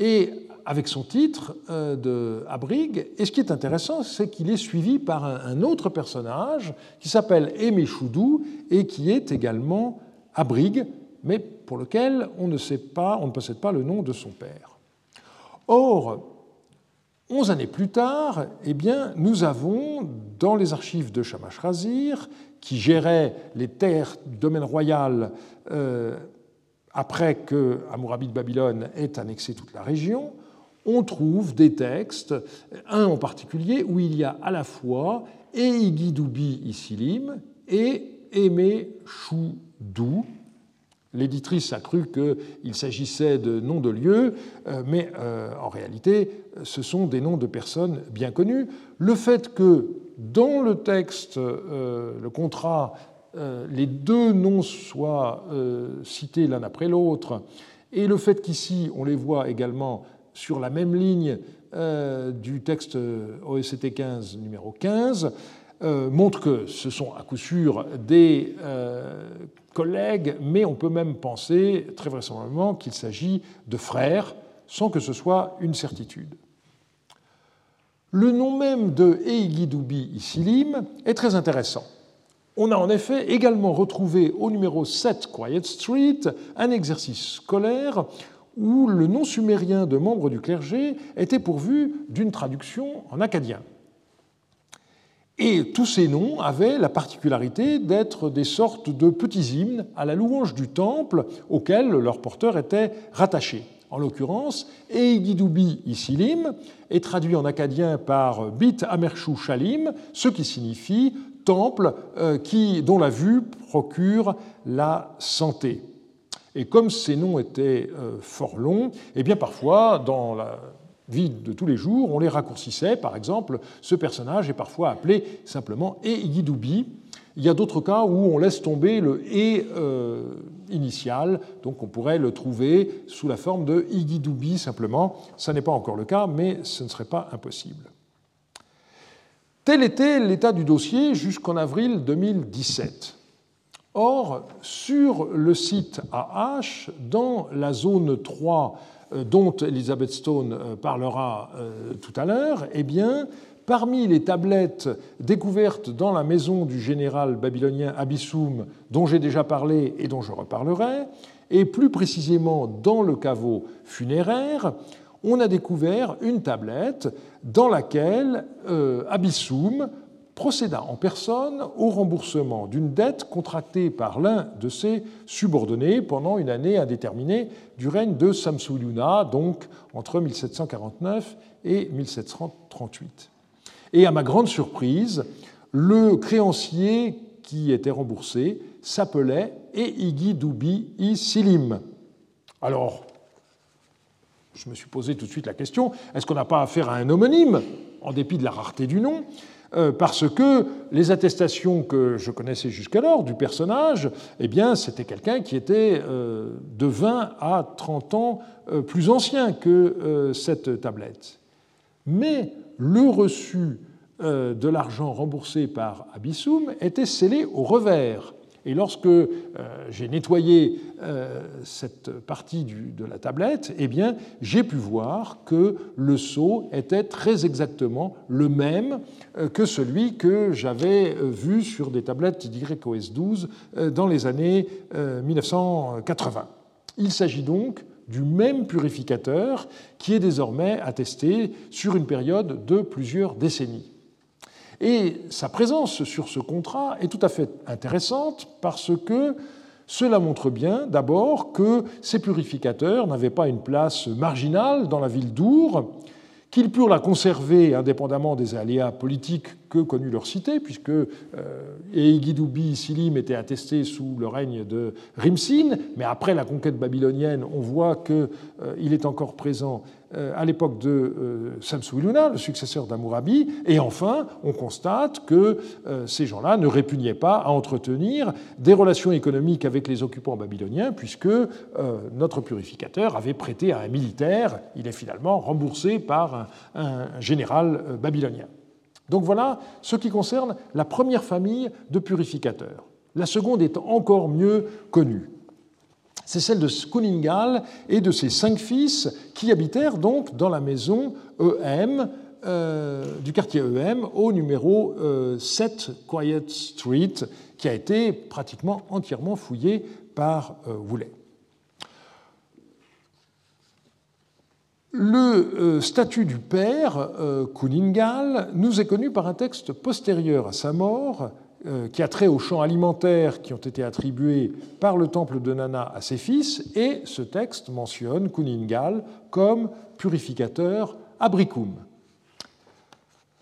et avec son titre euh, de Abrig. Et ce qui est intéressant, c'est qu'il est suivi par un, autre personnage qui s'appelle Aimé Choudou et qui est également Abrig, mais pour lequel on ne sait pas, on ne possède pas le nom de son père. Or, onze années plus tard, eh bien, nous avons dans les archives de Shamash Razir, qui gérait les terres du domaine royal euh, après que Hammurabi de Babylone ait annexé toute la région, on trouve des textes, un en particulier où il y a à la fois Eigidoubi Isilim et Aimé Choudou. L'éditrice a cru qu'il s'agissait de noms de lieux, euh, mais euh, en réalité, ce sont des noms de personnes bien connues. Le fait que dans le texte, euh, le contrat, les deux noms soient cités l'un après l'autre, et le fait qu'ici, on les voit également sur la même ligne du texte OSCT 15 numéro 15, euh, montre que ce sont à coup sûr des collègues, mais on peut même penser très vraisemblablement qu'il s'agit de frères, sans que ce soit une certitude. Le nom même de Eigidoubi Isilim est très intéressant. On a en effet également retrouvé au numéro 7 Quiet Street un exercice scolaire où le nom sumérien de membres du clergé était pourvu d'une traduction en acadien. Et tous ces noms avaient la particularité d'être des sortes de petits hymnes à la louange du temple auquel leur porteur était rattaché. En l'occurrence, Eigidoubi Isilim est traduit en acadien par Bit Amershu Shalim, ce qui signifie temple euh, qui, dont la vue procure la santé. Et comme ces noms étaient euh, fort longs, eh bien parfois, dans la vie de tous les jours, on les raccourcissait. Par exemple, ce personnage est parfois appelé simplement E Igidoubi. Il y a d'autres cas où on laisse tomber le E euh, initial, donc on pourrait le trouver sous la forme de Igidoubi simplement. Ce n'est pas encore le cas, mais ce ne serait pas impossible. Tel était l'état du dossier jusqu'en avril 2017. Or, sur le site AH, dans la zone 3 euh, dont Elizabeth Stone euh, parlera euh, tout à l'heure, eh bien, parmi les tablettes découvertes dans la maison du général babylonien Abissoum, dont j'ai déjà parlé et dont je reparlerai, et plus précisément dans le caveau funéraire, on a découvert une tablette dans laquelle Abissoum procéda en personne au remboursement d'une dette contractée par l'un de ses subordonnés pendant une année indéterminée du règne de Samsuluna, donc entre 1749 et 1738. Et à ma grande surprise, le créancier qui était remboursé s'appelait Eigi Doubi Isilim. Alors, je me suis posé tout de suite la question, est-ce qu'on n'a pas affaire à un homonyme, en dépit de la rareté du nom? Parce que les attestations que je connaissais jusqu'alors du personnage, eh c'était quelqu'un qui était euh, de 20 à 30 ans euh, plus ancien que cette tablette. Mais le reçu de l'argent remboursé par Abissoum était scellé au revers et lorsque euh, j'ai nettoyé euh, cette partie de la tablette, eh j'ai pu voir que le sceau était très exactement le même euh, que celui que j'avais vu sur des tablettes d'YOS 12 dans les années 1980. Il s'agit donc du même purificateur qui est désormais attesté sur une période de plusieurs décennies. Et sa présence sur ce contrat est tout à fait intéressante parce que cela montre bien d'abord que ces purificateurs n'avaient pas une place marginale dans la ville d'Our, qu'ils purent la conserver indépendamment des aléas politiques que connut leur cité, puisque euh, Eigidoubi Silim était attesté sous le règne de Rimsin, mais après la conquête babylonienne, on voit qu'il euh, est encore présent à l'époque de euh, Samsu-Iluna, le successeur d'Amourabi, et enfin, on constate que euh, ces gens-là ne répugnaient pas à entretenir des relations économiques avec les occupants babyloniens, puisque notre purificateur avait prêté à un militaire, il est finalement remboursé par un général babylonien. Donc voilà ce qui concerne la première famille de purificateurs. La seconde est encore mieux connue c'est celle de Kuningal et de ses cinq fils qui habitèrent donc dans la maison EM euh, du quartier EM au numéro 7 euh, Quiet Street, qui a été pratiquement entièrement fouillé par euh, Woolley. Le statut du père, Kuningal, nous est connu par un texte postérieur à sa mort, euh, qui a trait aux champs alimentaires qui ont été attribués par le temple de Nana à ses fils, et ce texte mentionne Kuningal comme purificateur abricum.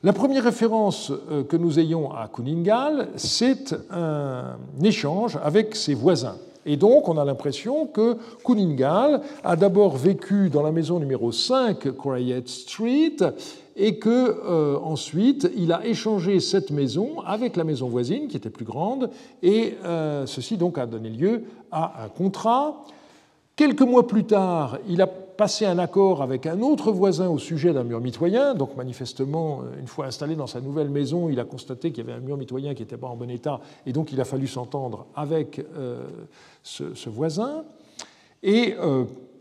La première référence euh, que nous ayons à Kuningal, c'est un échange avec ses voisins. Et donc, on a l'impression que Kuningal a d'abord vécu dans la maison numéro 5 Quiet Street et que euh, ensuite il a échangé cette maison avec la maison voisine qui était plus grande et euh, ceci donc a donné lieu à un contrat. Quelques mois plus tard, il a passé un accord avec un autre voisin au sujet d'un mur mitoyen. Donc manifestement, une fois installé dans sa nouvelle maison, il a constaté qu'il y avait un mur mitoyen qui n'était pas en bon état et donc il a fallu s'entendre avec euh, ce, ce, voisin. Et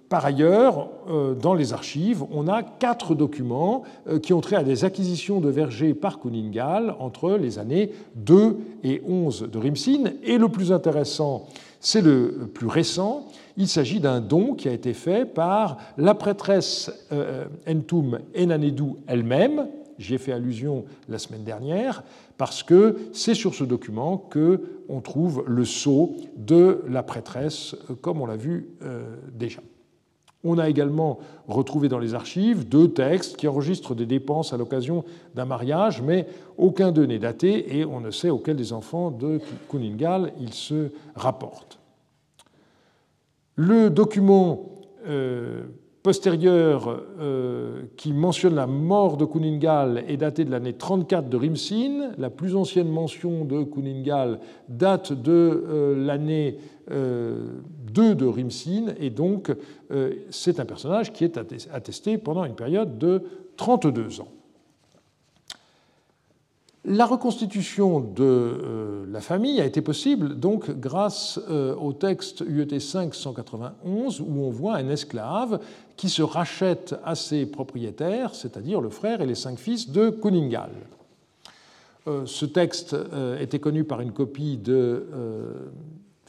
par ailleurs, euh, dans les archives, on a quatre documents euh, qui ont trait à des acquisitions de vergers par Kuningal entre les années 2 et 11 de Rimsin. Et le plus intéressant, c'est le plus récent. Il s'agit d'un don qui a été fait par la prêtresse euh, Entum Enanedou elle-même. J'y ai fait allusion la semaine dernière, parce que c'est sur ce document que on trouve le sceau de la prêtresse, comme on l'a vu déjà. On a également retrouvé dans les archives deux textes qui enregistrent des dépenses à l'occasion d'un mariage, mais aucun d'eux n'est daté et on ne sait auquel des enfants de Kuningal il se rapporte. Le document euh, postérieur euh, qui mentionne la mort de Kuningal est daté de l'année 34 de Rimsin. La plus ancienne mention de Kuningal date de euh, l'année 2 de Rimsin, et donc euh, c'est un personnage qui est attesté pendant une période de 32 ans. La reconstitution de euh, la famille a été possible donc grâce euh, au texte UET 5 191 où on voit un esclave qui se rachète à ses propriétaires, c'est-à-dire le frère et les cinq fils de Kuningal. Ce texte était connu par une copie de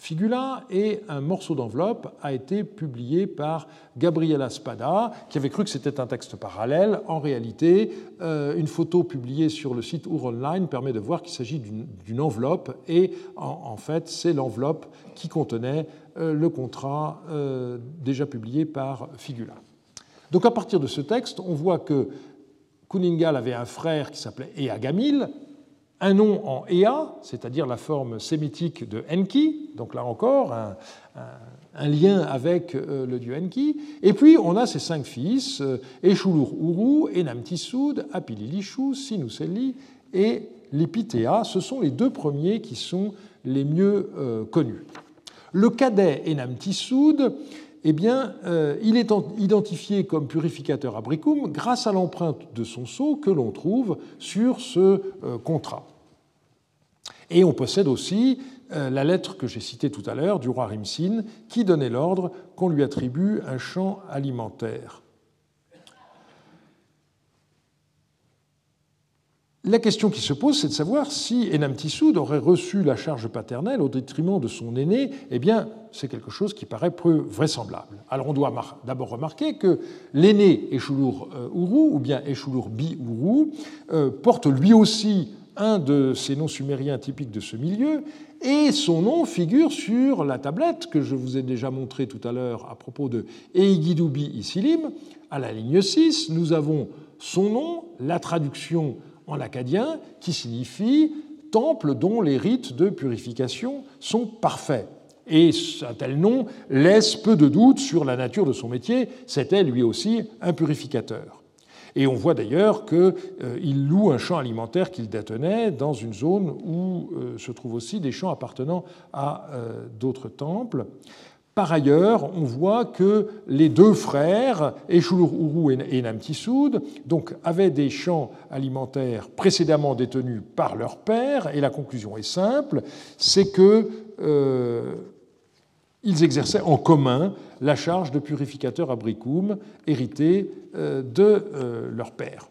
Figula et un morceau d'enveloppe a été publié par Gabriela Spada, qui avait cru que c'était un texte parallèle. En réalité, euh, une photo publiée sur le site Our Online permet de voir qu'il s'agit d'une enveloppe et en, fait, c'est l'enveloppe qui contenait euh, le contrat euh, déjà publié par Figula. Donc à partir de ce texte, on voit que Kuningal avait un frère qui s'appelait Eagamil, un nom en Ea, c'est-à-dire la forme sémitique de Enki, donc là encore un, lien avec euh, le dieu Enki. Et puis on a ses cinq fils, euh, Eshulur Uru, Enamtisud, Apililishu, Sinuseli et Lipitea. Ce sont les deux premiers qui sont les mieux euh, connus. Le cadet Enamtisud, eh bien, il est identifié comme purificateur abricum grâce à l'empreinte de son sceau que l'on trouve sur ce contrat. Et on possède aussi euh, la lettre que j'ai citée tout à l'heure du roi Rimsin qui donnait l'ordre qu'on lui attribue un champ alimentaire. La question qui se pose, c'est de savoir si Enamtissoud aurait reçu la charge paternelle au détriment de son aîné. Eh bien, c'est quelque chose qui paraît peu vraisemblable. Alors, on doit d'abord remarquer que l'aîné Eshulur Uru, ou bien Eshulur Bi Uru, euh, porte lui aussi un de ces noms sumériens typiques de ce milieu, et son nom figure sur la tablette que je vous ai déjà montrée tout à l'heure à propos de Eigidubi Isilim. À la ligne 6, nous avons son nom, la traduction en acadien, qui signifie temple dont les rites de purification sont parfaits. Et un tel nom laisse peu de doute sur la nature de son métier. C'était lui aussi un purificateur. Et on voit d'ailleurs qu'il euh, loue un champ alimentaire qu'il détenait dans une zone où euh, se trouvent aussi des champs appartenant à euh, d'autres temples. Par ailleurs, on voit que les deux frères, Eshulur et Namtisoud, donc, avaient des champs alimentaires précédemment détenus par leur père, et la conclusion est simple, c'est que ils exerçaient en commun la charge de purificateur à Bricum, héritée euh, de euh, leur père.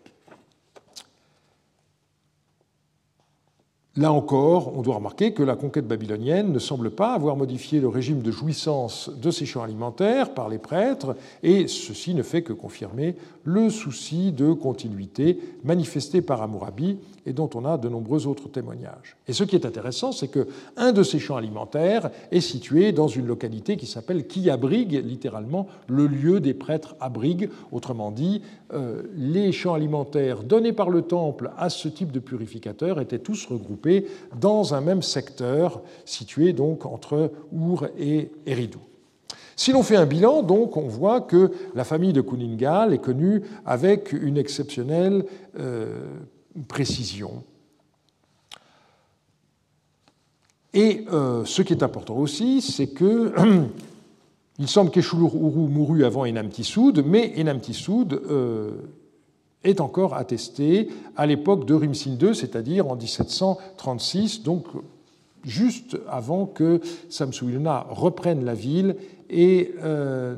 Là encore, on doit remarquer que la conquête babylonienne ne semble pas avoir modifié le régime de jouissance de ces champs alimentaires par les prêtres, et ceci ne fait que confirmer le souci de continuité manifesté par Hammurabi et dont on a de nombreux autres témoignages. Et ce qui est intéressant, c'est que un de ces champs alimentaires est situé dans une localité qui s'appelle Kiabrig, littéralement le lieu des prêtres abrigue. Autrement dit, euh, les champs alimentaires donnés par le temple à ce type de purificateur étaient tous regroupés dans un même secteur situé donc entre Our et Eridou. Si l'on fait un bilan, donc, on voit que la famille de Kuningal est connue avec une exceptionnelle euh, précision. Et euh, ce qui est important aussi, c'est que <clears throat> il semble qu'Eshulur Uru mourut avant Enamtisoud, mais Enamtisoud euh, est encore attesté à l'époque de Rimsin II, c'est-à-dire en 1736, donc juste avant que Samsuiluna reprenne la ville et euh,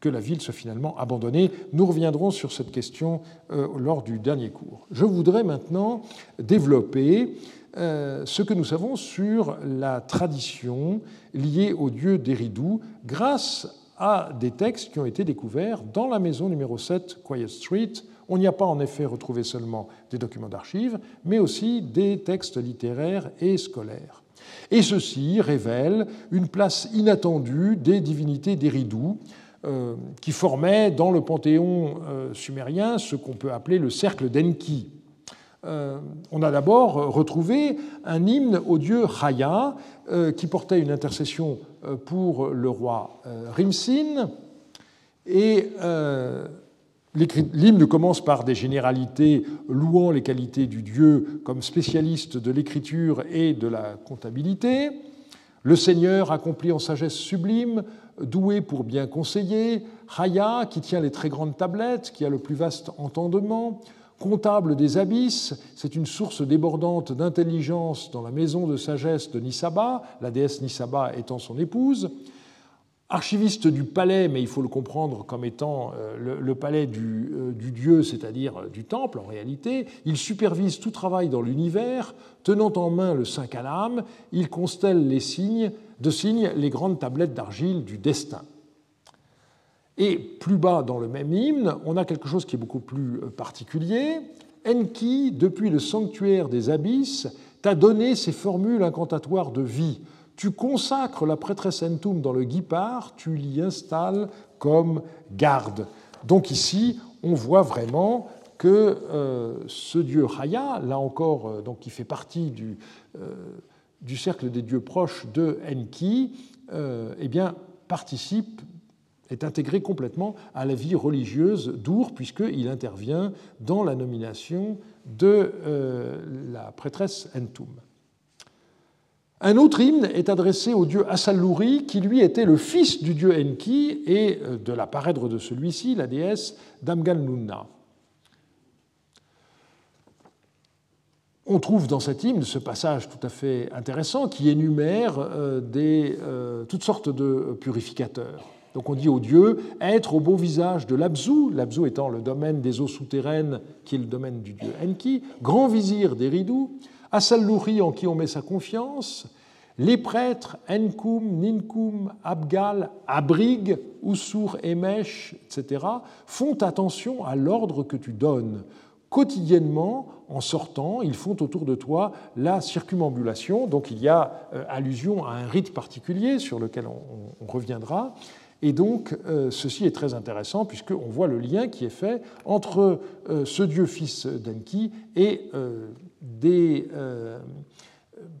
que la ville soit finalement abandonnée. Nous reviendrons sur cette question euh, lors du dernier cours. Je voudrais maintenant développer euh, ce que nous savons sur la tradition liée au dieu d'Eridou grâce à des textes qui ont été découverts dans la maison numéro 7 Quiet Street. On n'y a pas en effet retrouvé seulement des documents d'archives, mais aussi des textes littéraires et scolaires. Et ceci révèle une place inattendue des divinités d'Eridou, euh, qui formait dans le panthéon euh, sumérien ce qu'on peut appeler le cercle d'Enki. Euh, on a d'abord retrouvé un hymne au dieu Raya qui portait une intercession pour le roi Rimsin. Et l'hymne commence par des généralités louant les qualités du dieu comme spécialiste de l'écriture et de la comptabilité. Le Seigneur accompli en sagesse sublime, doué pour bien conseiller, Haya, qui tient les très grandes tablettes, qui a le plus vaste entendement, comptable des abysses, c'est une source débordante d'intelligence dans la maison de sagesse de Nisaba, la déesse Nisaba étant son épouse, archiviste du palais, mais il faut le comprendre comme étant euh, le, palais du, euh, dieu, c'est-à-dire euh, du temple en réalité, il supervise tout travail dans l'univers, tenant en main le saint calame, il constelle les signes, de signes les grandes tablettes d'argile du destin. Et plus bas dans le même hymne, on a quelque chose qui est beaucoup plus particulier. Enki, depuis le sanctuaire des abysses, t'a donné ces formules incantatoires de vie tu consacres la prêtresse Entum dans le guipard, tu l'y installes comme garde. Donc ici, on voit vraiment que euh, ce dieu Raya, là encore, euh, donc, qui fait partie du, euh, du, cercle des dieux proches de Enki, eh bien, participe, est intégré complètement à la vie religieuse d'Our, puisqu'il intervient dans la nomination de la prêtresse Entum. Un autre hymne est adressé au dieu Assaluri, qui lui était le fils du dieu Enki et euh, de la parèdre de celui-ci, la déesse Damgalnunna. On trouve dans cet hymne ce passage tout à fait intéressant qui énumère euh, euh, toutes sortes de purificateurs. Donc on dit au dieu être au beau visage de l'Abzu, l'Abzu étant le domaine des eaux souterraines qui est le domaine du dieu Enki, grand vizir d'Eridu, Assallouri en qui on met sa confiance, les prêtres Enkum, Ninkum, Abgal, Abrig, Usur, Emesh, etc., font attention à l'ordre que tu donnes. quotidiennement, en sortant, ils font autour de toi la circumambulation. Donc il y a euh, allusion à un rite particulier sur lequel on, reviendra. Et donc, euh, ceci est très intéressant puisqu'on voit le lien qui est fait entre euh, ce dieu fils d'Enki et des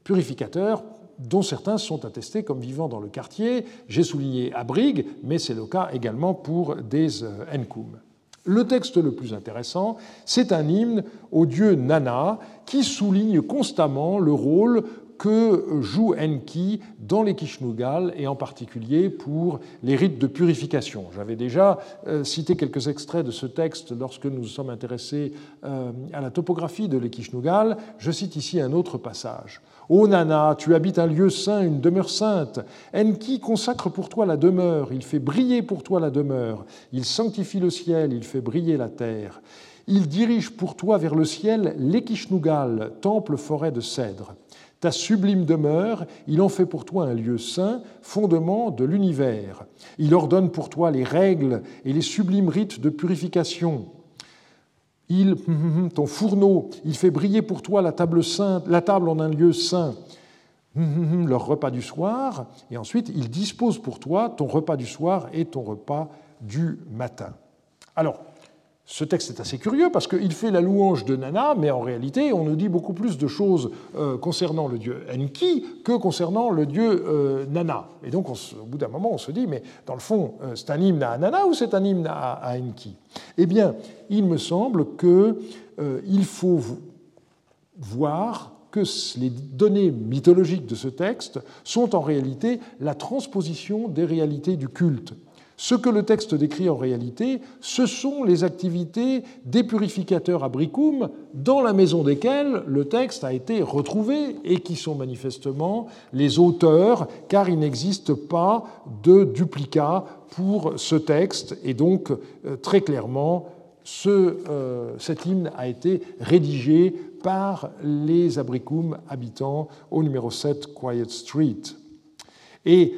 purificateurs dont certains sont attestés comme vivant dans le quartier. J'ai souligné Abrig, mais c'est le cas également pour des Enkum. Le texte le plus intéressant, c'est un hymne au dieu Nana qui souligne constamment le rôle que joue Enki dans les Kishnugal et en particulier pour les rites de purification. J'avais déjà euh, cité quelques extraits de ce texte lorsque nous sommes intéressés euh, à la topographie de l'Ekishnugal. Je cite ici un autre passage. Ô Nana, tu habites un lieu saint, une demeure sainte. Enki consacre pour toi la demeure, il fait briller pour toi la demeure, il sanctifie le ciel, il fait briller la terre. Il dirige pour toi vers le ciel l'Ekishnugal, temple forêt de cèdre. Ta sublime demeure, il en fait pour toi un lieu saint, fondement de l'univers. Il ordonne pour toi les règles et les sublimes rites de purification. Il, <laughs> ton fourneau, il fait briller pour toi la table, sainte, la table en un lieu saint, <laughs> leur repas du soir, et ensuite il dispose pour toi ton repas du soir et ton repas du matin. Alors, ce texte est assez curieux parce qu'il fait la louange de Nana, mais en réalité, on nous dit beaucoup plus de choses euh, concernant le dieu Enki que concernant le dieu euh, Nana. Et donc, au bout d'un moment, on se dit, mais dans le fond, euh, c'est un hymne à Nana ou c'est un hymne à, Enki? Eh bien, il me semble qu'il faut voir que les données mythologiques de ce texte sont en réalité la transposition des réalités du culte. Ce que le texte décrit en réalité, ce sont les activités des purificateurs à dans la maison desquels le texte a été retrouvé et qui sont manifestement les auteurs, car il n'existe pas de duplicat pour ce texte. Et donc, euh, très clairement, euh, cet hymne a été rédigé par les Abricum habitants au numéro 7 Quiet Street. Et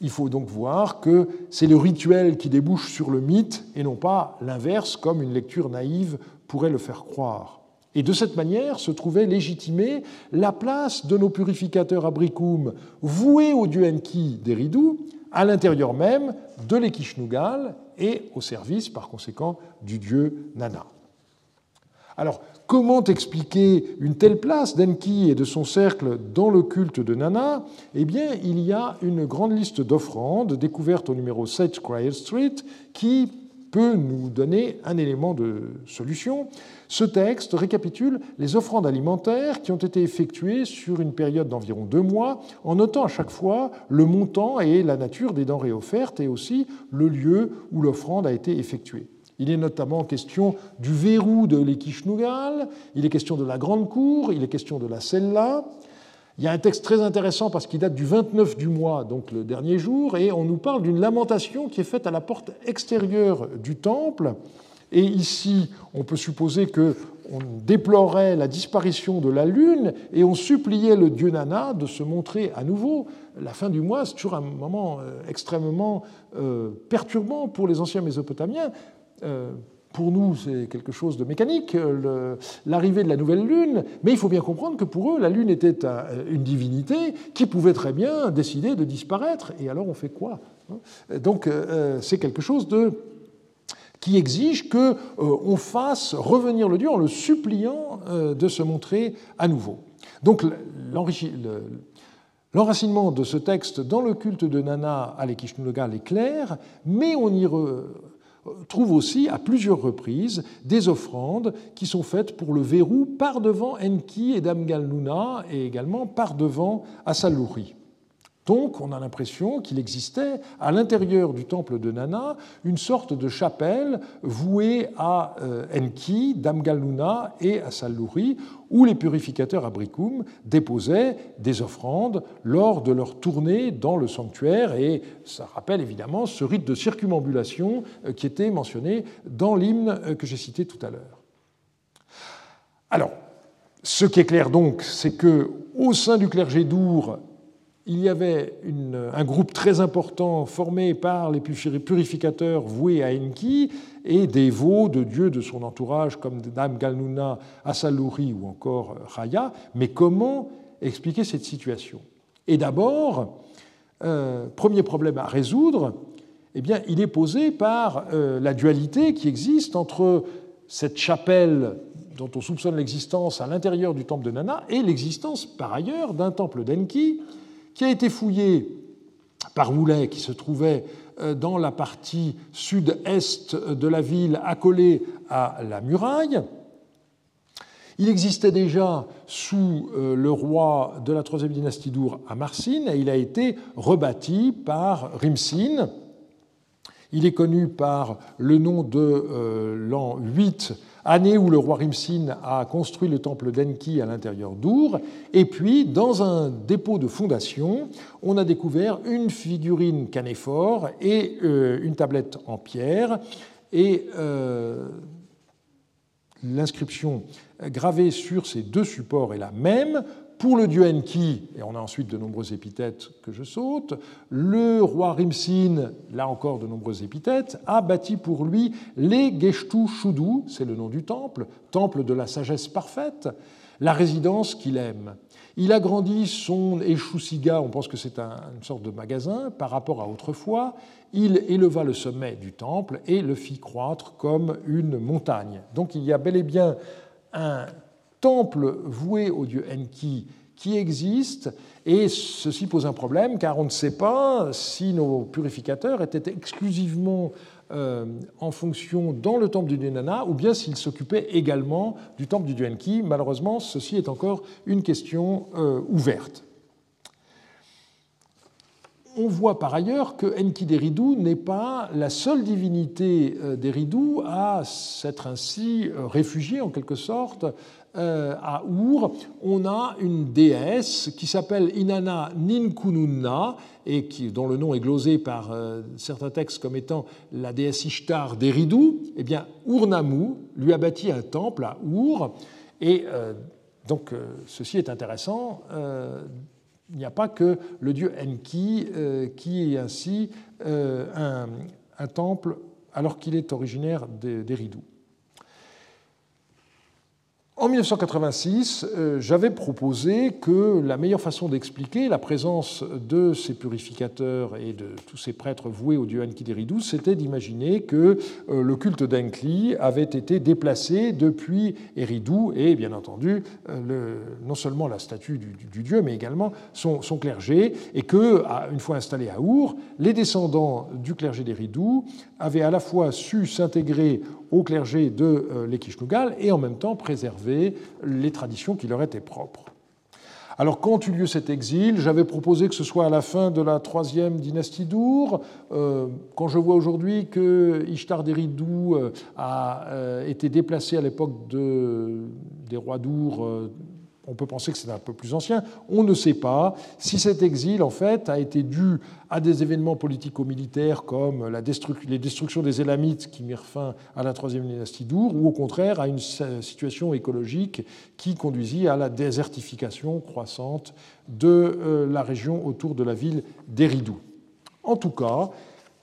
il faut donc voir que c'est le rituel qui débouche sur le mythe et non pas l'inverse, comme une lecture naïve pourrait le faire croire. Et de cette manière se trouvait légitimée la place de nos purificateurs abricum voués au dieu Enki d'Eridou, à l'intérieur même de l'Ekishnugal et au service par conséquent du dieu Nana. Comment expliquer une telle place d'Enki et de son cercle dans le culte de Nana? Eh bien, il y a une grande liste d'offrandes découvertes au numéro 7 Quiet Street qui peut nous donner un élément de solution. Ce texte récapitule les offrandes alimentaires qui ont été effectuées sur une période d'environ deux mois, en notant à chaque fois le montant et la nature des denrées offertes et aussi le lieu où l'offrande a été effectuée. Il est notamment question du verrou de l'Ekishnugal, il est question de la Grande Cour, il est question de la Sella. Il y a un texte très intéressant parce qu'il date du 29 du mois, donc le dernier jour, et on nous parle d'une lamentation qui est faite à la porte extérieure du temple. Et ici, on peut supposer qu'on déplorait la disparition de la lune et on suppliait le dieu Nana de se montrer à nouveau. La fin du mois, c'est toujours un moment euh, extrêmement euh, perturbant pour les anciens Mésopotamiens pour nous, c'est quelque chose de mécanique, l'arrivée de la nouvelle lune, mais il faut bien comprendre que pour eux, la lune était une divinité qui pouvait très bien décider de disparaître. Et alors, on fait quoi Donc, euh, c'est quelque chose qui exige qu'on euh, fasse revenir le Dieu en le suppliant de se montrer à nouveau. Donc, l'enracinement de ce texte dans le culte de Nana à l'Ekishnugal est clair, mais on y trouve aussi à plusieurs reprises des offrandes qui sont faites pour le verrou par devant Enki et Damgalnuna et également par devant Asalouri. Donc on a l'impression qu'il existait à l'intérieur du temple de Nana une sorte de chapelle vouée à euh, Enki, Damgalnuna et à Saluri, où les purificateurs abricum déposaient des offrandes lors de leur tournée dans le sanctuaire. Et ça rappelle évidemment ce rite de circumambulation euh, qui était mentionné dans l'hymne euh, que j'ai cité tout à l'heure. Alors, ce qui est clair donc, c'est que au sein du clergé d'Our, il y avait un groupe très important formé par les purificateurs voués à Enki et des veaux de dieux de son entourage comme Dame Galnuna, Asaluri ou encore Raya. Mais comment expliquer cette situation? Et d'abord, euh, premier problème à résoudre, eh bien, il est posé par euh, la dualité qui existe entre cette chapelle dont on soupçonne l'existence à l'intérieur du temple de Nana et l'existence par ailleurs d'un temple d'Enki qui a été par Moulet, qui se trouvait euh, dans la partie sud-est de la ville, accolée à la muraille. Il existait déjà sous euh, le roi de la troisième dynastie d'Our à Marsine et il a été rebâti par Rimsin. Il est connu par le nom de euh, l'an 8 année où le roi Rimsin a construit le temple d'Enki à l'intérieur d'Our. Et puis, dans un dépôt de fondation, on a découvert une figurine canéphore et euh, une tablette en pierre. Et euh, l'inscription gravée sur ces deux supports est la même. Pour le dieu Enki, et on a ensuite de nombreuses épithètes que je saute, le roi Rimsin, là encore de nombreuses épithètes, a bâti pour lui les Geshtu Shudu, c'est le nom du temple, temple de la sagesse parfaite, la résidence qu'il aime. Il agrandit son Eshusiga, on pense que c'est une sorte de magasin, par rapport à autrefois. Il éleva le sommet du temple et le fit croître comme une montagne. Donc il y a bel et bien un temple voué au dieu Enki qui existe, et ceci pose un problème car on ne sait pas si nos purificateurs étaient exclusivement euh, en fonction dans le temple du dieu Nana ou bien s'ils s'occupaient également du temple du dieu Enki. Malheureusement, ceci est encore une question euh, ouverte. On voit par ailleurs que Enki d'Eridu n'est pas la seule divinité euh, d'Eridu à s'être ainsi réfugiée en quelque sorte à Our, on a une déesse qui s'appelle Inanna Ninkununna et dont le nom est glosé par euh, certains textes comme étant la déesse Ishtar d'Eridu. Eh bien, Urnamu lui a bâti un temple à Our et euh, donc ceci est intéressant. il n'y a pas que le dieu Enki qui est ainsi un, un temple alors qu'il est originaire d'Eridu. En 1986, euh, j'avais proposé que la meilleure façon d'expliquer la présence de ces purificateurs et de tous ces prêtres voués au dieu Enkidu, c'était d'imaginer que euh, le culte d'Enkli avait été déplacé depuis Eridu et, bien entendu, euh, non seulement la statue du, dieu, mais également son, clergé, et que, une fois installés à Our, les descendants du clergé d'Eridu avaient à la fois su s'intégrer au clergé de l'Ekishnugal et en même temps préserver les traditions qui leur étaient propres. Alors, quand eut lieu cet exil, j'avais proposé que ce soit à la fin de la troisième dynastie d'Our. Euh, quand je vois aujourd'hui que Ishtar d'Eridu euh, a euh, été déplacé à l'époque de, des rois d'Our on peut penser que c'est un peu plus ancien. On ne sait pas si cet exil, en fait, a été dû à des événements politico-militaires comme la les destructions des Élamites qui mirent fin à la troisième dynastie d'Our, ou au contraire à une situation écologique qui conduisit à la désertification croissante de euh, la région autour de la ville d'Eridou. En tout cas,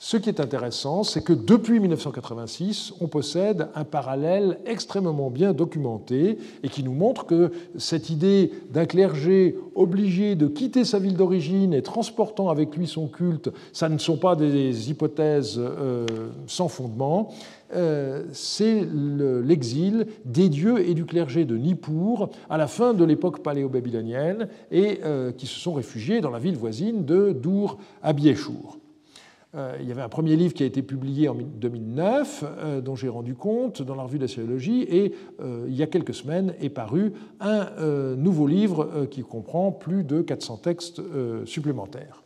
ce qui est intéressant, c'est que depuis 1986, on possède un parallèle extrêmement bien documenté et qui nous montre que cette idée d'un clergé obligé de quitter sa ville d'origine et transportant avec lui son culte, ça ne sont pas des hypothèses euh, sans fondement. Euh, c'est l'exil des dieux et du clergé de Nippur à la fin de l'époque paléo-babylonienne et euh, qui se sont réfugiés dans la ville voisine de Dour. Euh, il y avait un premier livre qui a été publié en 2009, euh, dont j'ai rendu compte dans la revue de la et euh, il y a quelques semaines est paru un nouveau livre qui comprend plus de 400 textes supplémentaires.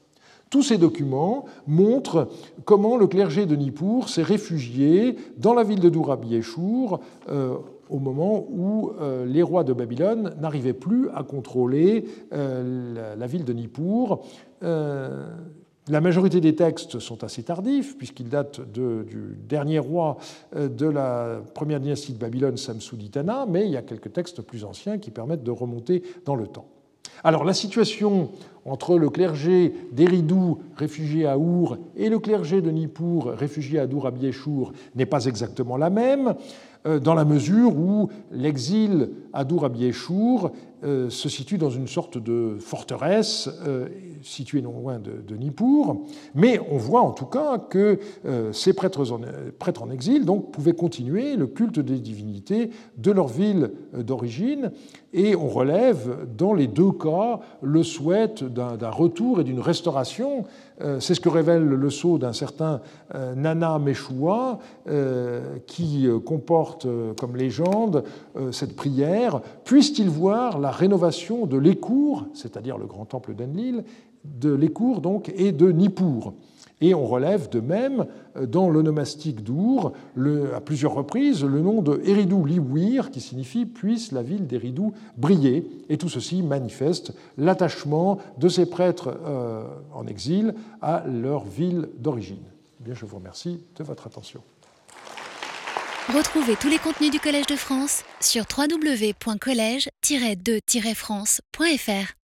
Tous ces documents montrent comment le clergé de Nippur s'est réfugié dans la ville de Dourabiéchour au moment où les rois de Babylone n'arrivaient plus à contrôler la, ville de Nippur. La majorité des textes sont assez tardifs, puisqu'ils datent du dernier roi euh, de la première dynastie de Babylone, Samsuditana, mais il y a quelques textes plus anciens qui permettent de remonter dans le temps. Alors la situation entre le clergé d'Eridou, réfugié à Our, et le clergé de Nippur, réfugié à Dour n'est pas exactement la même, euh, dans la mesure où l'exil à Dour euh, se situe dans une sorte de forteresse euh, située non loin de, Nippur, mais on voit en tout cas que ces prêtres en, prêtres en, exil donc, pouvaient continuer le culte des divinités de leur ville d'origine, et on relève dans les deux cas le souhait d'un retour et d'une restauration. C'est ce que révèle le sceau d'un certain Nana Meshua, qui comporte comme légende cette prière Puisse-t-il voir la rénovation de l'Écour, c'est-à-dire le grand temple d'Enlil, de l'Écour donc, et de Nippur. Et on relève de même euh, dans l'onomastique d'Our, à plusieurs reprises, le nom de Eridou Liwir, qui signifie Puisse la ville d'Eridou briller. Et tout ceci manifeste l'attachement de ces prêtres euh, en exil à leur ville d'origine. Bien, je vous remercie de votre attention. Retrouvez tous les contenus du Collège de France sur www.colège-2-france.fr.